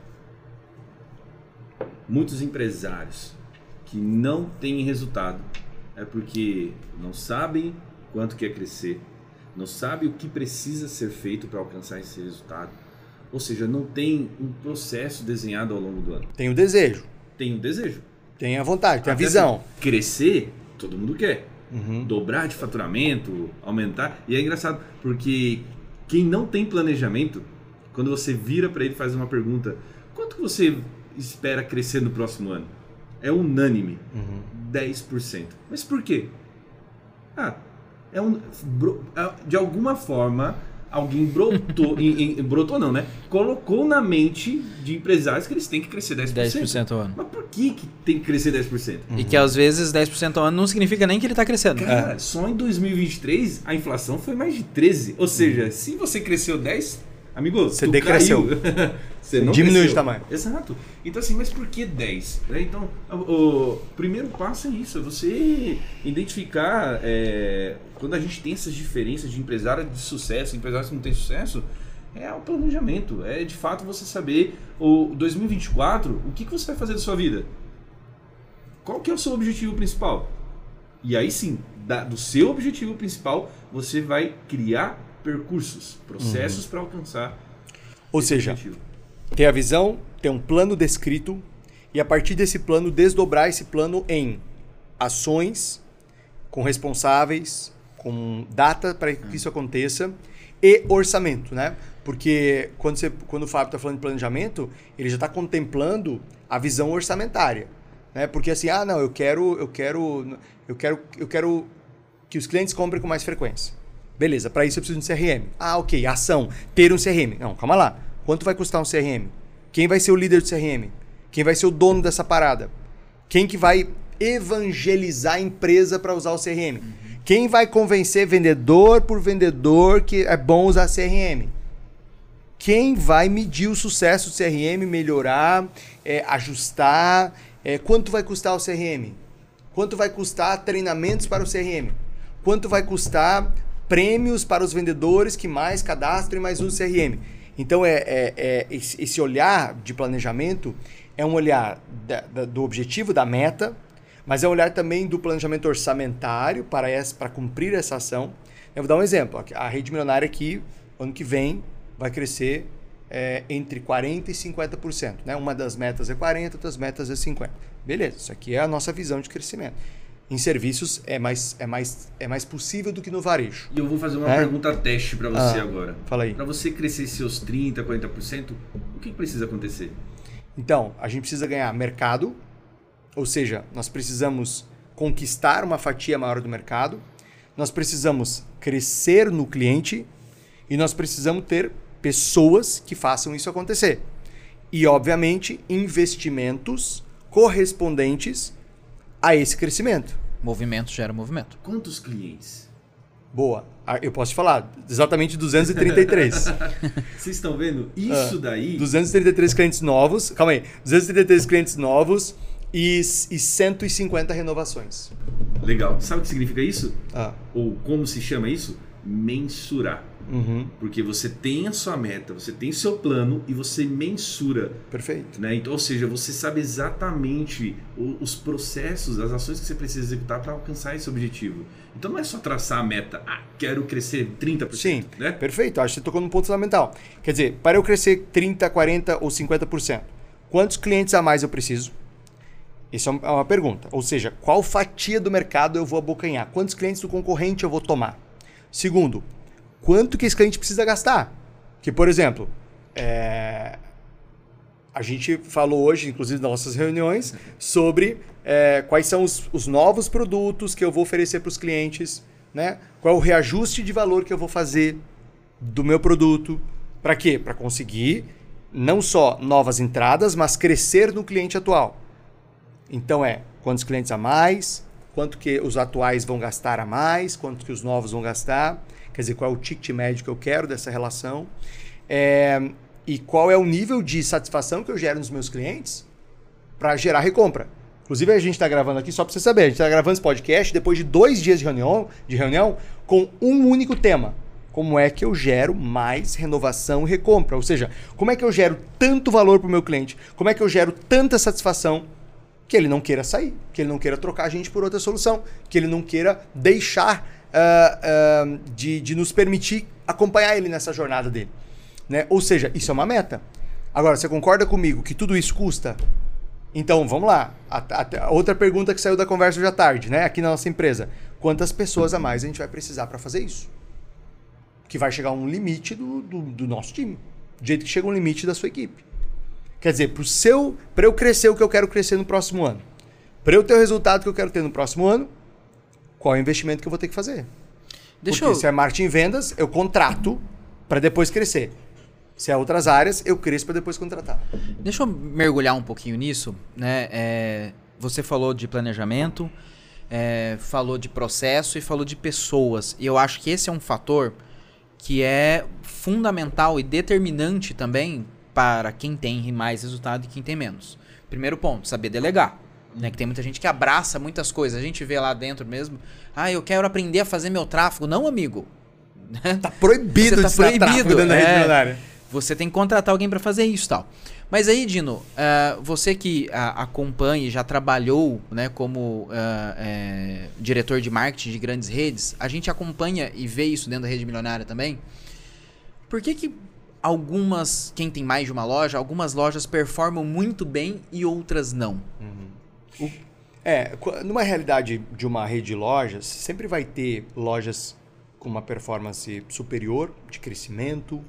Muitos empresários que não têm resultado é porque não sabem quanto quer crescer, não sabem o que precisa ser feito para alcançar esse resultado ou seja, não tem um processo desenhado ao longo do ano. Tem o desejo. Tem o desejo. Tem a vontade, tem a visão. Crescer, todo mundo quer. Uhum. Dobrar de faturamento, aumentar. E é engraçado, porque quem não tem planejamento, quando você vira para ele e faz uma pergunta, quanto você espera crescer no próximo ano? É unânime. Uhum. 10%. Mas por quê? Ah, é um, é, de alguma forma alguém brotou, em, em, brotou não, né? Colocou na mente de empresários que eles têm que crescer 10%. 10% ao ano. Mas por que, que tem que crescer 10%? Uhum. E que às vezes 10% ao ano não significa nem que ele está crescendo. Cara, é. só em 2023 a inflação foi mais de 13. Ou seja, uhum. se você cresceu 10, amigo, você decresceu. Você não Diminui de tamanho. Exato. Então, assim, mas por que 10? Né? Então, o, o, primeiro passo é isso, é você identificar é, quando a gente tem essas diferenças de empresário de sucesso, empresário que não tem sucesso, é o planejamento. É de fato você saber o 2024, o que, que você vai fazer da sua vida? Qual que é o seu objetivo principal? E aí sim, da, do seu objetivo principal, você vai criar percursos, processos para alcançar Ou seja, objetivo. Ter a visão, ter um plano descrito e a partir desse plano desdobrar esse plano em ações com responsáveis, com data para que isso aconteça e orçamento, né? Porque quando, você, quando o Fábio está falando de planejamento, ele já está contemplando a visão orçamentária, né? Porque assim, ah, não, eu quero, eu quero, eu quero, eu quero que os clientes comprem com mais frequência. Beleza, para isso eu preciso de um CRM. Ah, ok, ação, ter um CRM. Não, calma lá. Quanto vai custar um CRM? Quem vai ser o líder do CRM? Quem vai ser o dono dessa parada? Quem que vai evangelizar a empresa para usar o CRM? Quem vai convencer vendedor por vendedor que é bom usar CRM? Quem vai medir o sucesso do CRM, melhorar, é, ajustar? É, quanto vai custar o CRM? Quanto vai custar treinamentos para o CRM? Quanto vai custar prêmios para os vendedores que mais cadastram e mais usam o CRM? Então, é, é- é esse olhar de planejamento é um olhar da- da- do objetivo, da meta, mas é um olhar também do planejamento orçamentário para, essa, para cumprir essa ação. Eu vou dar um exemplo. A rede milionária aqui, ano que vem, vai crescer é, entre 40% e 50%. Né? Uma das metas é 40%, outras metas é 50%. Beleza, isso aqui é a nossa visão de crescimento. Em serviços é mais, é mais, é mais possível do que no varejo. E eu vou fazer uma É? pergunta teste para você Ah, agora. fala aí. Para você crescer seus 30%, 40%, o que que precisa acontecer? Então, a gente precisa ganhar mercado, ou seja, nós precisamos conquistar uma fatia maior do mercado, nós precisamos crescer no cliente e nós precisamos ter pessoas que façam isso acontecer. E, obviamente, investimentos correspondentes a esse crescimento. Movimento gera movimento. Quantos clientes? Boa. Ah, Eu posso te falar, exatamente 233. Vocês estão vendo? Isso Ah, daí 233 clientes novos. Calma aí. 233 clientes novos e, e 150 renovações. Legal. Sabe o que significa isso? Ah, Ou como se chama isso? Mensurar. Uhum, Porque você tem a sua meta, você tem seu plano e você mensura. perfeito. Né? Então, ou seja, você sabe exatamente os processos, as ações que você precisa executar para alcançar esse objetivo. Então não é só traçar a meta, ah, quero crescer 30%. Sim, né? perfeito. Acho que você tocou num ponto fundamental. Quer dizer, para eu crescer 30, 40 ou 50%, quantos clientes a mais eu preciso? Isso é é uma pergunta. Ou seja, qual fatia do mercado eu vou abocanhar? Quantos clientes do concorrente eu vou tomar? Segundo, quanto que esse cliente precisa gastar? Que, por exemplo, é, a gente falou hoje, inclusive nas nossas reuniões, sobre é, quais são os, os novos produtos que eu vou oferecer para os clientes, né? qual é o reajuste de valor que eu vou fazer do meu produto. Para quê? Para conseguir não só novas entradas, mas crescer no cliente atual. Então é quantos clientes a mais, quanto que os atuais vão gastar a mais, quanto que os novos vão gastar, quer dizer, qual é o ticket médio que eu quero dessa relação, é, e qual é o nível de satisfação que eu gero nos meus clientes para gerar recompra. Inclusive, a gente está gravando aqui, só para você saber, a gente está gravando esse podcast depois de dois dias de reunião, de reunião com um único tema. Como é que eu gero mais renovação e recompra? Ou seja, como é que eu gero tanto valor para o meu cliente? Como é que eu gero tanta satisfação que ele não queira sair, que ele não queira trocar a gente por outra solução, que ele não queira deixar ah, de, de nos permitir acompanhar ele nessa jornada dele. Né? Ou seja, isso é uma meta. Agora, você concorda comigo que tudo isso custa? Então, vamos lá. A, a- outra pergunta que saiu da conversa à tarde, né? Aqui na nossa empresa. Quantas pessoas a mais a gente vai precisar para fazer isso? Que vai chegar um limite do, do, do nosso time. Do jeito que chega um limite da sua equipe. Quer dizer, para eu crescer o que eu quero crescer no próximo ano, para eu ter o resultado que eu quero ter no próximo ano, qual é o investimento que eu vou ter que fazer? Deixa Porque eu. se é marketing e vendas, eu contrato para depois crescer. Se é outras áreas, eu cresço para depois contratar. Deixa eu mergulhar um pouquinho nisso, né? É, você falou de planejamento, é, falou de processo e falou de pessoas. E eu acho que esse é um fator que é fundamental e determinante também para quem tem mais resultado e quem tem menos. Primeiro ponto, saber delegar. Né, que tem muita gente que abraça muitas coisas. A gente vê lá dentro mesmo. Ah, eu quero aprender a fazer meu tráfego. Não, amigo. Tá proibido Você tá de tráfego proibido, dentro da é. rede milionária. você tem que contratar alguém para fazer isso tal. Mas aí, Dino, uh, você que uh, acompanha e já trabalhou né, como uh, é, diretor de marketing de grandes redes, a gente acompanha e vê isso dentro da rede milionária também. Por que, que algumas, quem tem mais de uma loja, algumas lojas performam muito bem e outras não? Uhum. É, numa realidade de uma rede de lojas, sempre vai ter lojas com uma performance superior de crescimento,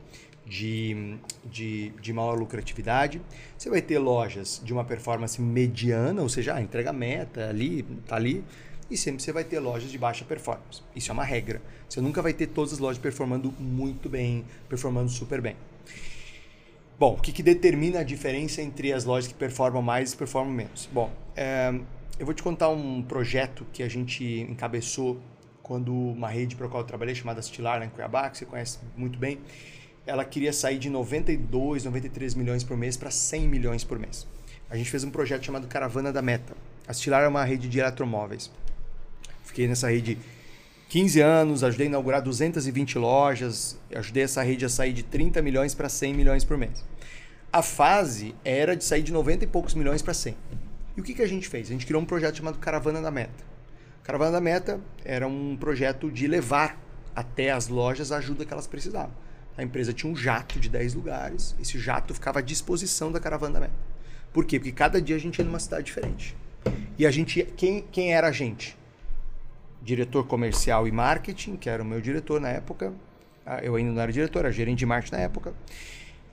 de, de, de maior lucratividade. Você vai ter lojas de uma performance mediana, ou seja, ah, entrega meta ali, tá ali. E sempre você vai ter lojas de baixa performance. Isso é uma regra. Você nunca vai ter todas as lojas performando muito bem, performando super bem. Bom, o que, que determina a diferença entre as lojas que performam mais e performam menos? Bom, é, eu vou te contar um projeto que a gente encabeçou quando uma rede para a qual eu trabalhei, chamada Stilar, em Cuiabá, que você conhece muito bem, ela queria sair de 92, 93 milhões por mês para 100 milhões por mês. A gente fez um projeto chamado Caravana da Meta. A Stilar é uma rede de eletromóveis. Fiquei nessa rede 15 anos, ajudei a inaugurar 220 lojas, ajudei essa rede a sair de 30 milhões para 100 milhões por mês. A fase era de sair de 90 e poucos milhões para 100. E o que, que a gente fez? A gente criou um projeto chamado Caravana da Meta. Caravana da Meta era um projeto de levar até as lojas a ajuda que elas precisavam. A empresa tinha um jato de 10 lugares, esse jato ficava à disposição da caravana da Meta. Por quê? Porque cada dia a gente ia numa cidade diferente. E a gente, quem, quem era a gente? Diretor comercial e marketing, que era o meu diretor na época. Ah, eu ainda não era diretor, era gerente de marketing na época.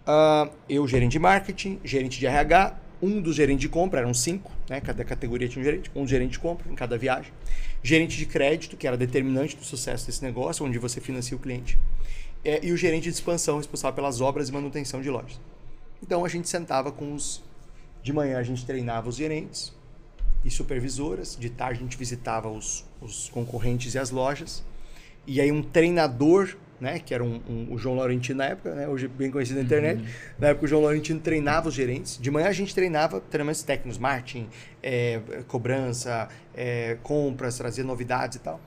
Uh, eu, gerente de marketing, gerente de RH, um dos gerentes de compra, eram cinco, né? cada categoria tinha um gerente, um gerente de compra em cada viagem. Gerente de crédito, que era determinante do sucesso desse negócio, onde você financia o cliente é, e o gerente de expansão responsável pelas obras e manutenção de lojas. Então a gente sentava com os. De manhã a gente treinava os gerentes e supervisoras, de tarde a gente visitava os, os concorrentes e as lojas. E aí um treinador, né, que era um, um, o João Laurentino na época, né, hoje bem conhecido na internet, uhum. na época o João Laurentino treinava os gerentes. De manhã a gente treinava treinamentos técnicos, marketing, é, cobrança, é, compras, trazia novidades e tal.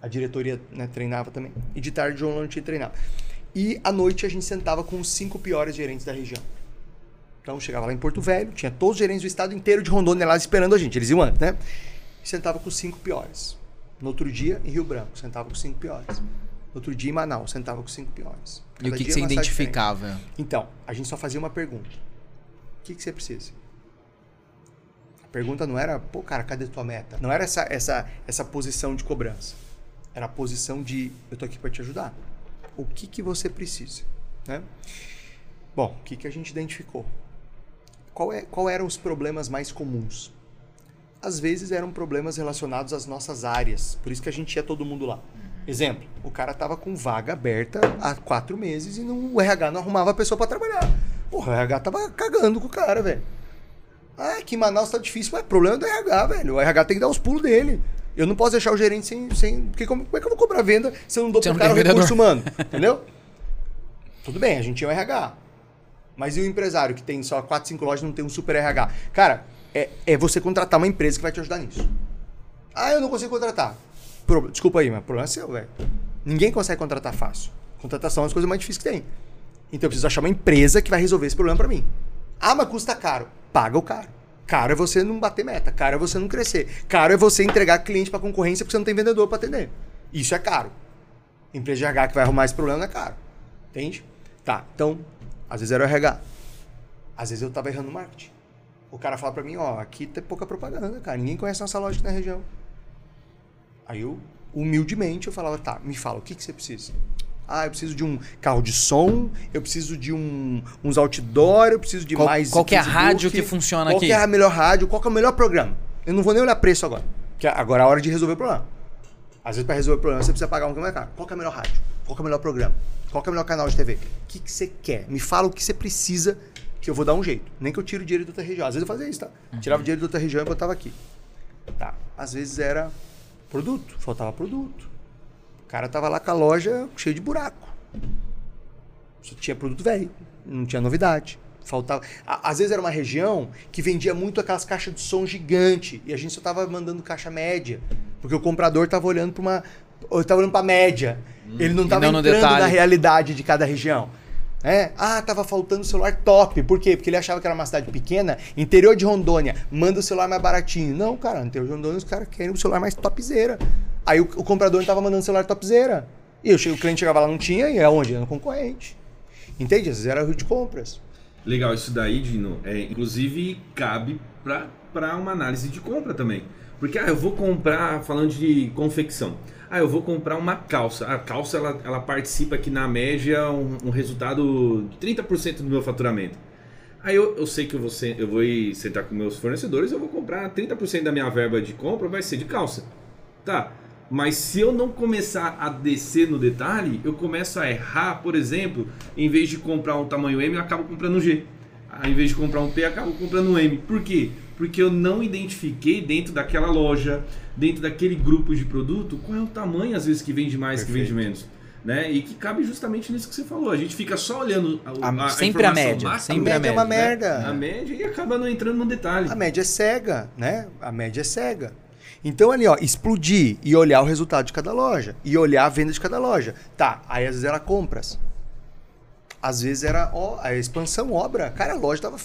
A diretoria né, treinava também. E de tarde o João Laurentino treinava. E à noite a gente sentava com os cinco piores gerentes da região. Então chegava lá em Porto Velho, tinha todos os gerentes do estado inteiro de Rondônia lá esperando a gente. Eles iam antes, né? E sentava com os cinco piores. No outro dia, em Rio Branco, sentava com cinco piores. No outro dia, em Manaus, sentava com cinco piores. Cada e o que, que você identificava? Diferente. Então, a gente só fazia uma pergunta. O que, que você precisa? A pergunta não era, pô, cara, cadê tua meta? Não era essa, essa, essa posição de cobrança. Era a posição de eu tô aqui para te ajudar. O que que você precisa, né? Bom, o que que a gente identificou? Qual, é, qual eram os problemas mais comuns? Às vezes eram problemas relacionados às nossas áreas, por isso que a gente ia todo mundo lá. Exemplo, o cara tava com vaga aberta há quatro meses e não, o RH não arrumava a pessoa para trabalhar. Porra, o RH tava cagando com o cara, velho. Ah, aqui em Manaus tá difícil, mas é problema do RH, velho. O RH tem que dar os pulos dele. Eu não posso deixar o gerente sem. sem porque como, como é que eu vou cobrar venda se eu não dou Você pro cara o recurso humano? Entendeu? Tudo bem, a gente tinha um RH. Mas e o empresário que tem só 4, 5 lojas e não tem um super RH? Cara, é, é você contratar uma empresa que vai te ajudar nisso. Ah, eu não consigo contratar. Pro, desculpa aí, mas o problema é seu, velho. Ninguém consegue contratar fácil. Contratação é uma das coisas mais difíceis que tem. Então eu preciso achar uma empresa que vai resolver esse problema para mim. Ah, mas custa caro. Paga o caro. Caro é você não bater meta, caro é você não crescer. Caro é você entregar cliente para concorrência porque você não tem vendedor para atender. Isso é caro. Empresa de RH que vai arrumar esse problema não é caro. Entende? Tá, então, às vezes era o RH. Às vezes eu tava errando no marketing. O cara fala para mim, ó, aqui tem pouca propaganda, cara. Ninguém conhece nossa loja aqui na região. Aí eu, humildemente, eu falava, tá, me fala, o que, que você precisa? Ah, eu preciso de um carro de som, eu preciso de um, uns outdoor, eu preciso de qual, mais. Qual que é a rádio que funciona qual aqui? Qual é a melhor rádio? Qual é o melhor programa? Eu não vou nem olhar preço agora. Porque agora é a hora de resolver o problema. Às vezes, para resolver o problema, você precisa pagar um que mais caro. Qual é a melhor rádio? Qual é o melhor programa? Qual é o melhor canal de TV? O que, que você quer? Me fala o que você precisa, que eu vou dar um jeito. Nem que eu tire o dinheiro de outra região. Às vezes eu fazia isso, tá? Uhum. Tirava o dinheiro de outra região e botava aqui. Tá. Às vezes era produto, faltava produto. O cara tava lá com a loja cheia de buraco. Só tinha produto velho, não tinha novidade. Faltava. Às vezes era uma região que vendia muito aquelas caixas de som gigante e a gente só tava mandando caixa média, porque o comprador tava olhando para uma, estava olhando para média. Hum, Ele não estava entrando na realidade de cada região. É, ah, tava faltando celular top. Por quê? Porque ele achava que era uma cidade pequena, interior de Rondônia, manda o celular mais baratinho. Não, cara, interior de Rondônia os caras querem o celular mais topzera. Aí o, o comprador não tava mandando celular topzera. E eu, o cliente chegava lá, não tinha, e é onde? No concorrente. Entende? Às vezes era rio de compras. Legal, isso daí, Dino, é, inclusive cabe para uma análise de compra também. Porque, ah, eu vou comprar, falando de confecção, ah, eu vou comprar uma calça. A calça, ela, ela participa aqui na média um, um resultado de 30% do meu faturamento. Aí eu, eu sei que eu vou, ser, eu vou sentar com meus fornecedores, eu vou comprar 30% da minha verba de compra vai ser de calça. Tá, mas se eu não começar a descer no detalhe, eu começo a errar, por exemplo, em vez de comprar um tamanho M, eu acabo comprando um G. Ao invés de comprar um P, eu acabo comprando um M. Por quê? Porque eu não identifiquei dentro daquela loja, dentro daquele grupo de produto, qual é o tamanho, às vezes, que vende mais, Perfeito. que vende menos. Né? E que cabe justamente nisso que você falou. A gente fica só olhando a, A- a, sempre a informação média, macro, sempre a a média é uma média, merda. A média e acaba não entrando no detalhe. A média é cega, né? A média é cega. Então ali, ó, explodir e olhar o resultado de cada loja e olhar a venda de cada loja. Tá, aí às vezes era compras. Às vezes era ó, a expansão, obra. Cara, a loja tava.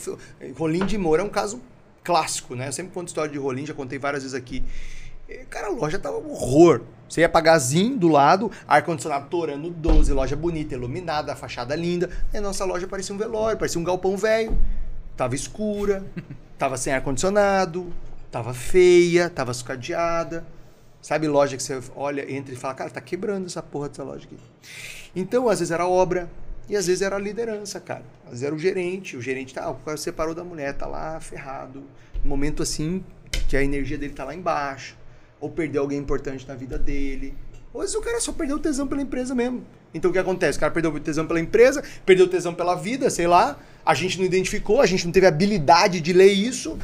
Rolim de Moura é um caso clássico, né? Eu sempre conto história de Rolim, já contei várias vezes aqui. Cara, a loja tava um horror. Você ia pagazinho do lado, ar-condicionado torando 12, loja bonita, iluminada, a fachada linda. E a nossa loja parecia um velório, parecia um galpão velho. Tava escura, tava sem ar-condicionado, tava feia, tava sucadeada. Sabe loja que você olha, entra e fala, cara, tá quebrando essa porra dessa loja aqui. Então, às vezes era obra e às vezes era a liderança, cara. Às vezes era o gerente, o gerente tá, o cara separou da mulher, tá lá ferrado. Um momento assim que a energia dele tá lá embaixo, ou perdeu alguém importante na vida dele. Ou às vezes o cara só perdeu o tesão pela empresa mesmo. Então o que acontece? O cara perdeu o tesão pela empresa, perdeu o tesão pela vida, sei lá. A gente não identificou, a gente não teve habilidade de ler isso.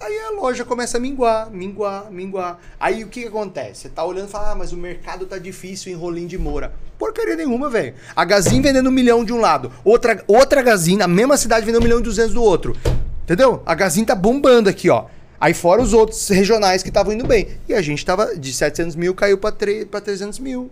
Aí a loja começa a minguar, minguar, minguar. Aí o que, que acontece? Você tá olhando e fala, ah, mas o mercado tá difícil em Rolim de Moura. Porcaria nenhuma, velho. A Gazin vendendo um milhão de um lado, outra, outra Gazin na mesma cidade vendendo um milhão e duzentos do outro. Entendeu? A Gazin tá bombando aqui, ó. Aí fora os outros regionais que estavam indo bem. E a gente tava de 700 mil, caiu pra, tre- pra 300 mil.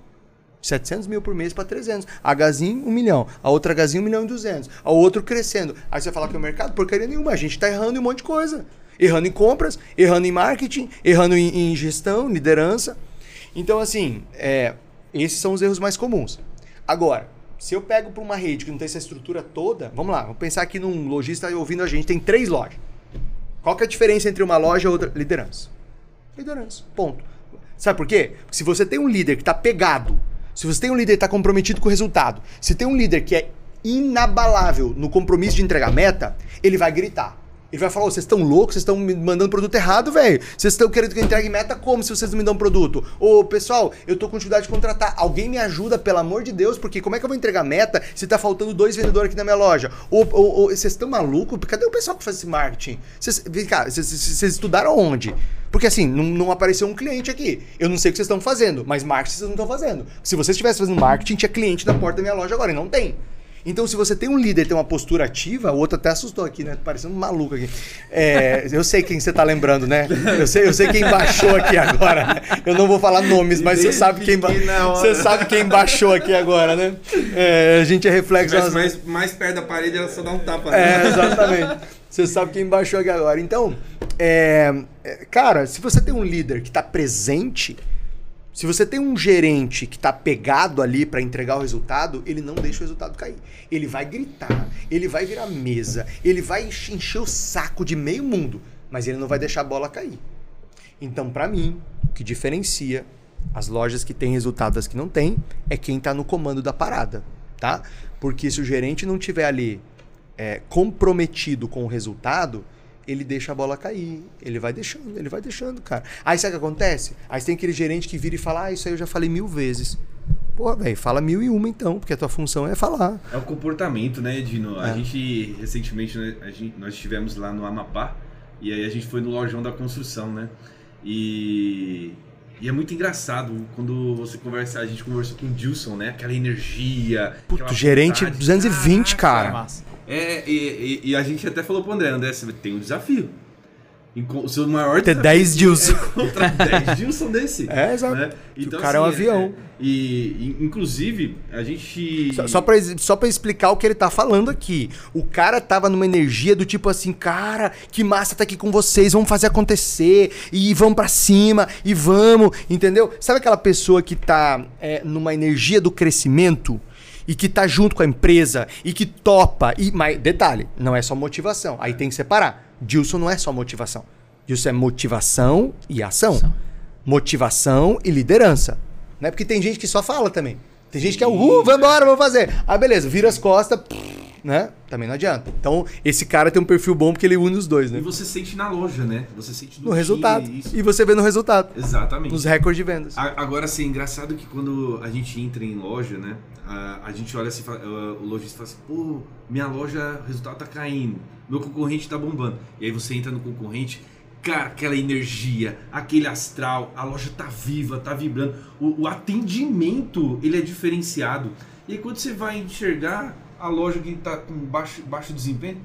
700 mil por mês para 300. A Gazin, 1 milhão. A outra Gazin, 1 milhão e 200. A outro crescendo. Aí você fala que o mercado? Porcaria nenhuma. A gente tá errando em um monte de coisa. Errando em compras, errando em marketing, errando em, em gestão, liderança. Então, assim, é, esses são os erros mais comuns. Agora, se eu pego para uma rede que não tem essa estrutura toda, vamos lá, vamos pensar aqui num lojista ouvindo a gente, tem três lojas. Qual que é a diferença entre uma loja e outra? Liderança. Liderança. Ponto. Sabe por quê? Porque se você tem um líder que está pegado, se você tem um líder que está comprometido com o resultado, se tem um líder que é inabalável no compromisso de entregar meta, ele vai gritar. Ele vai falar, "Ô, vocês estão loucos, vocês estão me mandando produto errado, velho. Vocês estão querendo que eu entregue meta como se vocês não me dão produto? Ô, pessoal, eu tô com dificuldade de contratar. Alguém me ajuda, pelo amor de Deus, porque como é que eu vou entregar meta se tá faltando dois vendedores aqui na minha loja? Ô, ô, vocês estão malucos? Cadê o pessoal que faz esse marketing? Vocês, cá, vocês, vocês- estudaram onde? Porque assim, não, não apareceu um cliente aqui. Eu não sei o que vocês estão fazendo, mas marketing vocês não estão fazendo. Se vocês estivessem fazendo marketing, tinha cliente na porta da minha loja agora, e não tem. Então, se você tem um líder tem uma postura ativa, o outro até assustou aqui, né? Parecendo um maluco aqui. É, eu sei quem você tá lembrando, né? Eu sei, eu sei quem baixou aqui agora. né? Eu não vou falar nomes, mas você sabe quem, ba- você sabe quem baixou aqui agora, né? É, a gente é reflexo. Das- mais, mais perto da parede, ela só dá um tapa. né? é, exatamente. Você sabe quem baixou aqui agora. Então, é, é, cara, se você tem um líder que está presente, se você tem um gerente que está pegado ali para entregar o resultado, ele não deixa o resultado cair. Ele vai gritar, ele vai virar mesa, ele vai enche- encher o saco de meio mundo, mas ele não vai deixar a bola cair. Então, para mim, o que diferencia as lojas que têm resultado das que não têm é quem está no comando da parada, tá? Porque se o gerente não tiver ali é, comprometido com o resultado, ele deixa a bola cair. Ele vai deixando, ele vai deixando, cara. Aí sabe o que acontece? Aí tem aquele gerente que vira e fala: Ah, isso aí eu já falei mil vezes. Pô, velho, fala mil e uma então, porque a tua função é falar. É o comportamento, né, Dino? A É. gente, recentemente, né, a gente- nós estivemos lá no Amapá e aí a gente foi no lojão da construção, né? E, e é muito engraçado quando você conversa, a gente conversou com o Dilson, né? Aquela energia. Puto, gerente vontade. 220, Caraca, cara. Massa. É, e, e- e a gente até falou pro André, André, você tem um desafio. O seu maior Ter desafio 10 Dilson. É encontrar 10 Dilson desse. É, exato. né? O cara é um avião. E, e, inclusive, a gente. Só, só, pra, só pra explicar o que ele tá falando aqui. O cara tava numa energia do tipo assim, cara, que massa tá aqui com vocês, vamos fazer acontecer, e vamos pra cima, e vamos, entendeu? Sabe aquela pessoa que tá é, numa energia do crescimento? E que tá junto com a empresa, e que topa, e mas, detalhe, não é só motivação, aí tem que separar. Dilson não é só motivação. Dilson é motivação e ação. Ação. Motivação e liderança. Não é porque tem gente que só fala também. Tem gente que é, uhul, vambora, vamos fazer. Ah, beleza, vira as costas, né? Também não adianta. Então, esse cara tem um perfil bom porque ele une os dois, E né? você sente na loja, né? Você sente No resultado. time, isso. E você vê no resultado. Exatamente. Nos recordes de vendas. A- Agora, assim, engraçado que quando a gente entra em loja, né? A, a gente olha assim, fala- o lojista fala assim, pô, minha loja, o resultado tá caindo, meu concorrente tá bombando. E aí você entra no concorrente, cara, aquela energia, aquele astral, a loja tá viva, tá vibrando. O, o atendimento, ele é diferenciado. E aí quando você vai enxergar a loja que tá com baixo, baixo desempenho,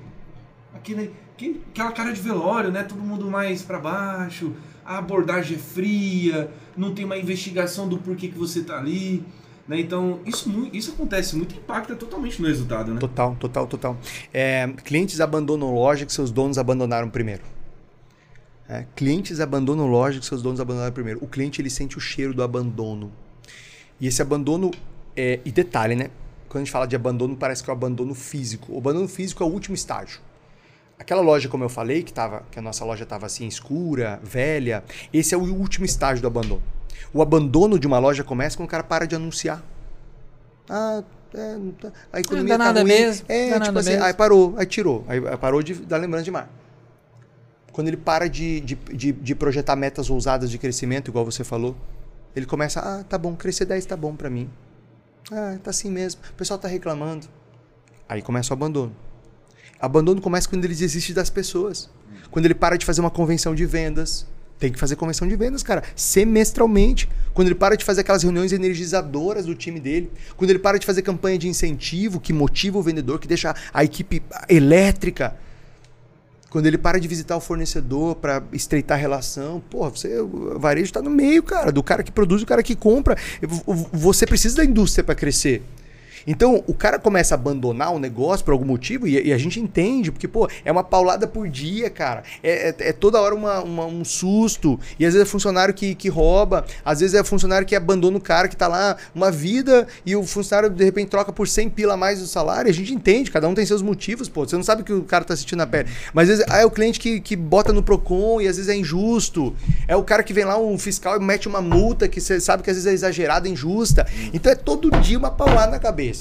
aquela cara de velório, né? Todo mundo mais para baixo, a abordagem é fria, não tem uma investigação do porquê que você tá ali. Né? Então, isso, isso acontece muito, impacta totalmente no resultado, né? Total, total, total. É, clientes abandonam loja que seus donos abandonaram primeiro. É, clientes abandonam loja que seus donos abandonaram primeiro. O cliente ele sente o cheiro do abandono. E esse abandono é, e detalhe, né? Quando a gente fala de abandono, parece que é o abandono físico. O abandono físico é o último estágio. Aquela loja, como eu falei, que, tava, que a nossa loja estava assim, escura, velha, esse é o último estágio do abandono. O abandono de uma loja começa quando o cara para de anunciar. Ah, é, não tá- a economia dá tá nada ruim. mesmo, É, tipo nada assim, mesmo. aí parou, aí tirou, aí aí parou de dar lembrança de mar. Quando ele para de, de, de, de projetar metas ousadas de crescimento, igual você falou, ele começa, ah, tá bom, crescer 10 tá bom pra mim. Ah, tá assim mesmo. O pessoal tá reclamando. Aí começa o abandono. Abandono começa quando ele desiste das pessoas. Quando ele para de fazer uma convenção de vendas. Tem que fazer convenção de vendas, cara, semestralmente. Quando ele para de fazer aquelas reuniões energizadoras do time dele. Quando ele para de fazer campanha de incentivo que motiva o vendedor, que deixa a equipe elétrica. Quando ele para de visitar o fornecedor para estreitar a relação, porra, você, o varejo está no meio, cara, do cara que produz e o cara que compra. Você precisa da indústria para crescer. Então, o cara começa a abandonar o negócio por algum motivo e, e a gente entende, porque, pô, é uma paulada por dia, cara. É, é- é toda hora uma- uma- um susto. E às vezes é funcionário que, que rouba, às vezes é funcionário que abandona o cara que tá lá uma vida e o funcionário de repente troca por 100 pila a mais do salário. A gente entende, cada um tem seus motivos, pô. Você não sabe que o cara tá assistindo na pele. Mas às vezes ah, é o cliente que, que bota no Procon e às vezes é injusto. É o cara que vem lá, um fiscal, e mete uma multa que você sabe que às vezes é exagerada, injusta. Então é todo dia uma paulada na cabeça.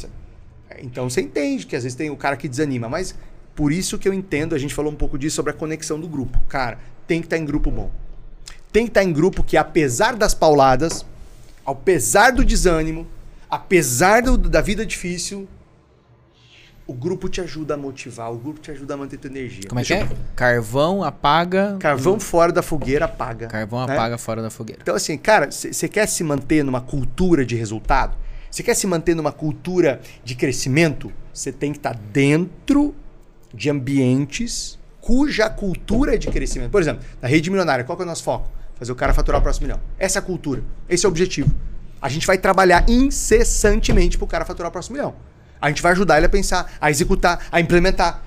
Então você entende que às vezes tem o cara que desanima, mas por isso que eu entendo, a gente falou um pouco disso sobre a conexão do grupo. Cara, tem que estar em grupo bom. Tem que estar em grupo que, apesar das pauladas, apesar do desânimo, apesar do- da vida difícil, o grupo te ajuda a motivar, o grupo te ajuda a manter tua energia. Como é que é? eu- Carvão apaga. Carvão fora da fogueira apaga. Carvão né? apaga fora da fogueira. Então, assim, cara, você quer se manter numa cultura de resultado? Você quer se manter numa cultura de crescimento? Você tem que estar dentro de ambientes cuja cultura é de crescimento. Por exemplo, na rede milionária, qual que é o nosso foco? Fazer o cara faturar o próximo milhão. Essa é a cultura. Esse é o objetivo. A gente vai trabalhar incessantemente para o cara faturar o próximo milhão. A gente vai ajudar ele a pensar, a executar, a implementar.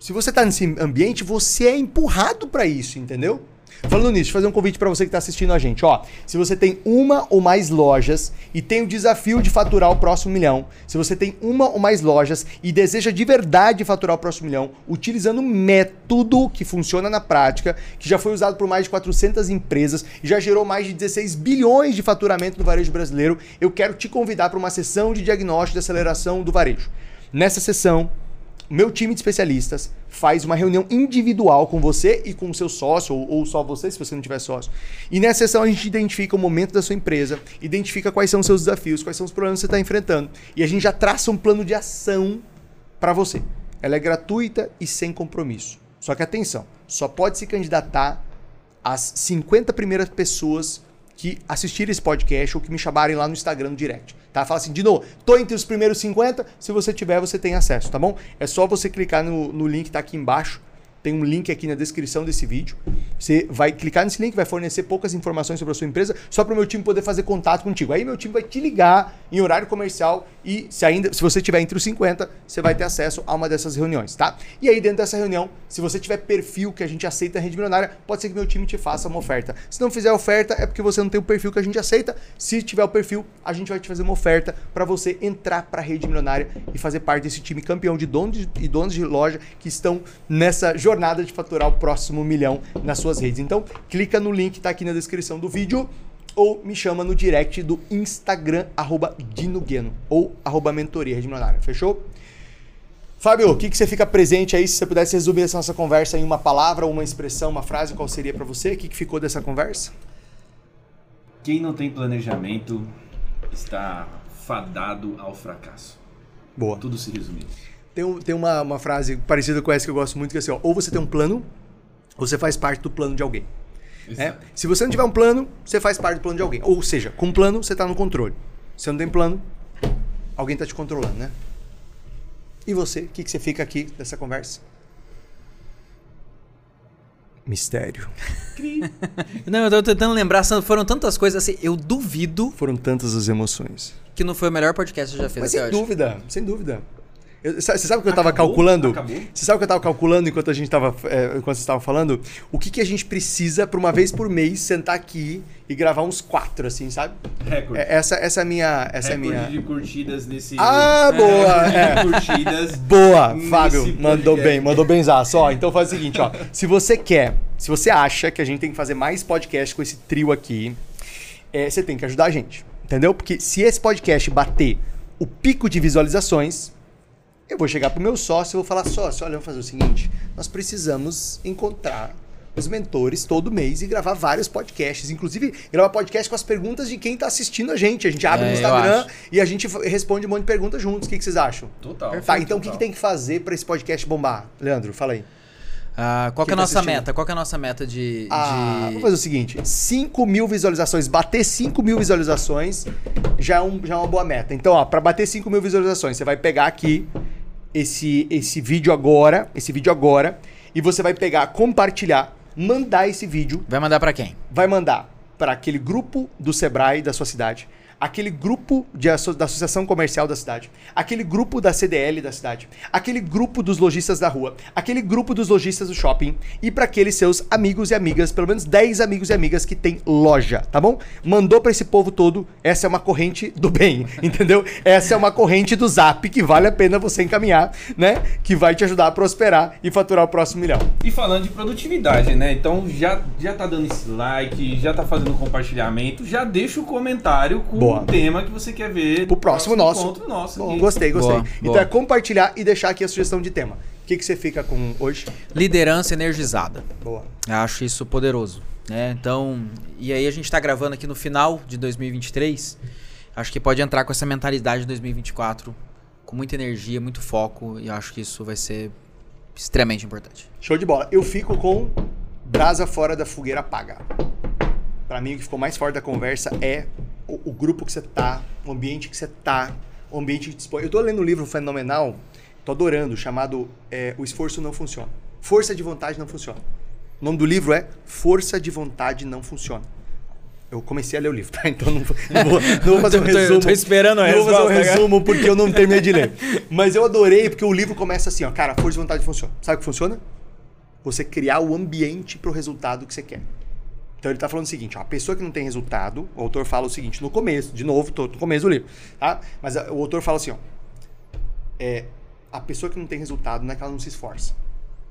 Se você tá nesse ambiente, você é empurrado para isso, entendeu? Falando nisso, fazer um convite para você que está assistindo a gente. Ó, se você tem uma ou mais lojas e tem o desafio de faturar o próximo milhão, se você tem uma ou mais lojas e deseja de verdade faturar o próximo milhão, utilizando um método que funciona na prática, que já foi usado por mais de 400 empresas e já gerou mais de 16 bilhões de faturamento no varejo brasileiro, eu quero te convidar para uma sessão de diagnóstico de aceleração do varejo. Nessa sessão, meu time de especialistas faz uma reunião individual com você e com o seu sócio, ou, ou só você, se você não tiver sócio. E nessa sessão a gente identifica o momento da sua empresa, identifica quais são os seus desafios, quais são os problemas que você está enfrentando. E a gente já traça um plano de ação para você. Ela é gratuita e sem compromisso. Só que atenção, só pode se candidatar as 50 primeiras pessoas que assistirem esse podcast ou que me chamarem lá no Instagram no direct. Tá? Fala assim, Dino, tô entre os primeiros 50, se você tiver, você tem acesso, tá bom? É só você clicar no, no link que tá aqui embaixo Tem um link aqui na descrição desse vídeo. Você vai clicar nesse link, vai fornecer poucas informações sobre a sua empresa, só para o meu time poder fazer contato contigo. Aí meu time vai te ligar em horário comercial e se ainda, se você tiver entre os 50, você vai ter acesso a uma dessas reuniões, tá? E aí dentro dessa reunião, se você tiver perfil que a gente aceita a rede milionária, pode ser que meu time te faça uma oferta. Se não fizer oferta, é porque você não tem o perfil que a gente aceita. Se tiver o perfil, a gente vai te fazer uma oferta para você entrar para a rede milionária e fazer parte desse time campeão de donos e donos de loja que estão nessa jornada de faturar o próximo milhão nas suas redes. Então, clica no link que está aqui na descrição do vídeo ou me chama no direct do Instagram, arroba Dinogueno, ou arroba mentoria Milionária. Fechou? Fábio, o que, que você fica presente aí? Se você pudesse resumir essa nossa conversa em uma palavra, uma expressão, uma frase, qual seria para você? O que, que ficou dessa conversa? Quem não tem planejamento está fadado ao fracasso. Boa. Tudo se resume. Tem, um- tem uma, uma frase parecida com essa que eu gosto muito, que é assim, ó, ou você tem um plano, ou você faz parte do plano de alguém. É? Se você não tiver um plano, você faz parte do plano de alguém. Ou seja, com um plano, você está no controle. Se você não tem plano, alguém está te controlando, né? E você, o que, que você fica aqui dessa conversa? Mistério. Não, eu tô tentando lembrar, foram tantas coisas assim. Eu duvido Foram tantas as emoções. que não foi o melhor podcast que eu já fiz Mas sem hoje. dúvida, sem dúvida. Eu- você sabe o que eu estava calculando? Acabou? Você sabe o que eu estava calculando enquanto a gente estava, enquanto vocês estavam falando? O que, que a gente precisa para uma vez por mês sentar aqui e gravar uns quatro, assim, sabe? Recorde. É- Essa, essa é a minha, essa é Recorde minha. de curtidas nesse. Ah, boa! É. de curtidas. Boa, Fábio, mandou bem, mandou bem Ó, então faz o seguinte, ó. Se você quer, se você acha que a gente tem que fazer mais podcast com esse trio aqui, é, você tem que ajudar a gente, entendeu? Porque se esse podcast bater o pico de visualizações, eu vou chegar pro meu sócio e vou falar, sócio, olha, vamos fazer o seguinte, nós precisamos encontrar os mentores todo mês e gravar vários podcasts. Inclusive, gravar podcast com as perguntas de quem tá assistindo a gente. A gente abre É, no Instagram e a gente responde um monte de perguntas juntos. O que, que vocês acham? Total. Tá, então o que, que tem que fazer para esse podcast bombar? Leandro, fala aí. Ah, qual que é a tá nossa assistindo? meta? Qual que é a nossa meta de. Ah, de- vamos fazer o seguinte: 5 mil visualizações. Bater 5 mil visualizações já é, um- já é uma boa meta. Então, ó, para bater 5 mil visualizações, você vai pegar aqui esse, esse vídeo agora, esse vídeo agora, e você vai pegar, compartilhar, mandar esse vídeo Vai mandar pra quem? vai mandar para aquele grupo do Sebrae da sua cidade, aquele grupo de asso- da Associação Comercial da cidade, aquele grupo da CDL da cidade, aquele grupo dos lojistas da rua, aquele grupo dos lojistas do shopping e para aqueles seus amigos e amigas, pelo menos 10 amigos e amigas que tem loja, tá bom? Mandou para esse povo todo, essa é uma corrente do bem, entendeu? Essa é uma corrente do Zap que vale a pena você encaminhar, né? Que vai te ajudar a prosperar e faturar o próximo milhão. E falando de produtividade, né? Então já, já tá dando esse like, já tá fazendo compartilhamento, já deixa o comentário com Boa. O tema que você quer ver. Pro próximo nosso. encontro nosso. Bom, aqui. gostei, gostei. Boa, então boa. é compartilhar e deixar aqui a sugestão de tema. O que, que você fica com hoje? Liderança energizada. Boa. Eu acho isso poderoso. Né? Então, e aí a gente tá gravando aqui no final de 2023. Acho que pode entrar com essa mentalidade de 2024, com muita energia, muito foco, e eu acho que isso vai ser extremamente importante. Show de bola. Eu fico com brasa fora da fogueira apaga. Pra mim, o que ficou mais forte da conversa é o, o grupo que você tá, o ambiente que você tá, o ambiente que dispõe. Eu tô lendo um livro fenomenal, tô adorando, chamado é, O Esforço Não Funciona. Força de Vontade Não Funciona. O nome do livro é Força de Vontade Não Funciona. Eu comecei a ler o livro, tá? Então não, vou- não vou, não vou fazer um Tô- tô- resumo. tô esperando a Não vou fazer um cara. resumo porque eu não terminei de ler. Mas eu adorei porque o livro começa assim, ó. Cara, força de vontade funciona. Sabe o que funciona? Você criar o ambiente pro resultado que você quer. Então ele tá falando o seguinte, ó, a pessoa que não tem resultado, o autor fala o seguinte, no começo, de novo, tô no começo do livro, tá? Mas a- o autor fala assim, ó, é, a pessoa que não tem resultado não é que ela não se esforça.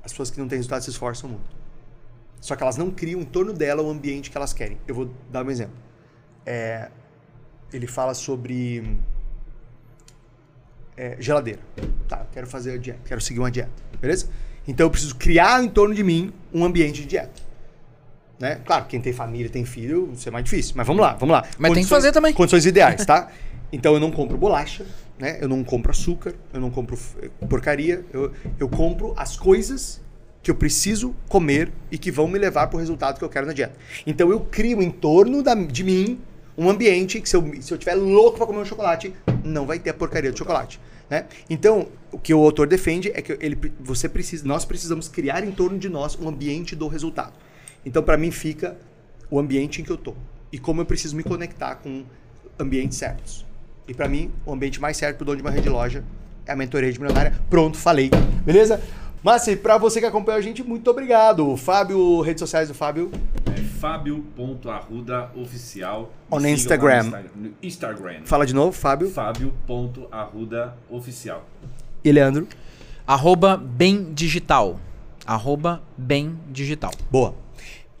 As pessoas que não têm resultado se esforçam muito. Só que elas não criam em torno dela o ambiente que elas querem. Eu vou dar um exemplo. É, ele fala sobre é, geladeira. Tá, quero fazer a dieta, quero seguir uma dieta, beleza? Então eu preciso criar em torno de mim um ambiente de dieta. Né? Claro, quem tem família, tem filho, isso é mais difícil. Mas vamos lá, vamos lá. Mas tem que fazer também. Condições ideais, tá? Então eu não compro bolacha, né? Eu não compro açúcar, eu não compro eh, porcaria. Eu, eu compro as coisas que eu preciso comer e que vão me levar para o resultado que eu quero na dieta. Então eu crio em torno da- de mim um ambiente que se eu, se eu tiver louco para comer um chocolate, não vai ter a porcaria do chocolate. Né? Então, o que o autor defende é que ele, você precisa, nós precisamos criar em torno de nós um ambiente do resultado. Então, para mim, fica o ambiente em que eu tô e como eu preciso me conectar com ambientes certos. E para mim, o ambiente mais certo para o dono de uma rede de loja é a mentoria de milionária. Pronto, falei. Beleza? Mas para você que acompanha a gente, muito obrigado. Fábio, redes sociais do Fábio. É fábio.arrudaoficial. On Instagram. No Insta- no Instagram. Fala de novo, Fábio. Fábio.arrudaoficial. E Leandro. Arroba bem digital. Arroba bem digital. Boa.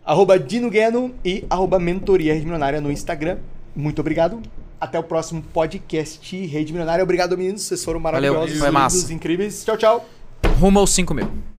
Arroba Dino Gueno e arroba Mentoria Rede Milionária no Instagram. Muito obrigado. Até o próximo podcast Rede Milionária. Obrigado, meninos. Vocês foram maravilhosos, foi massa. incríveis. Tchau, tchau. Rumo aos 5 mil.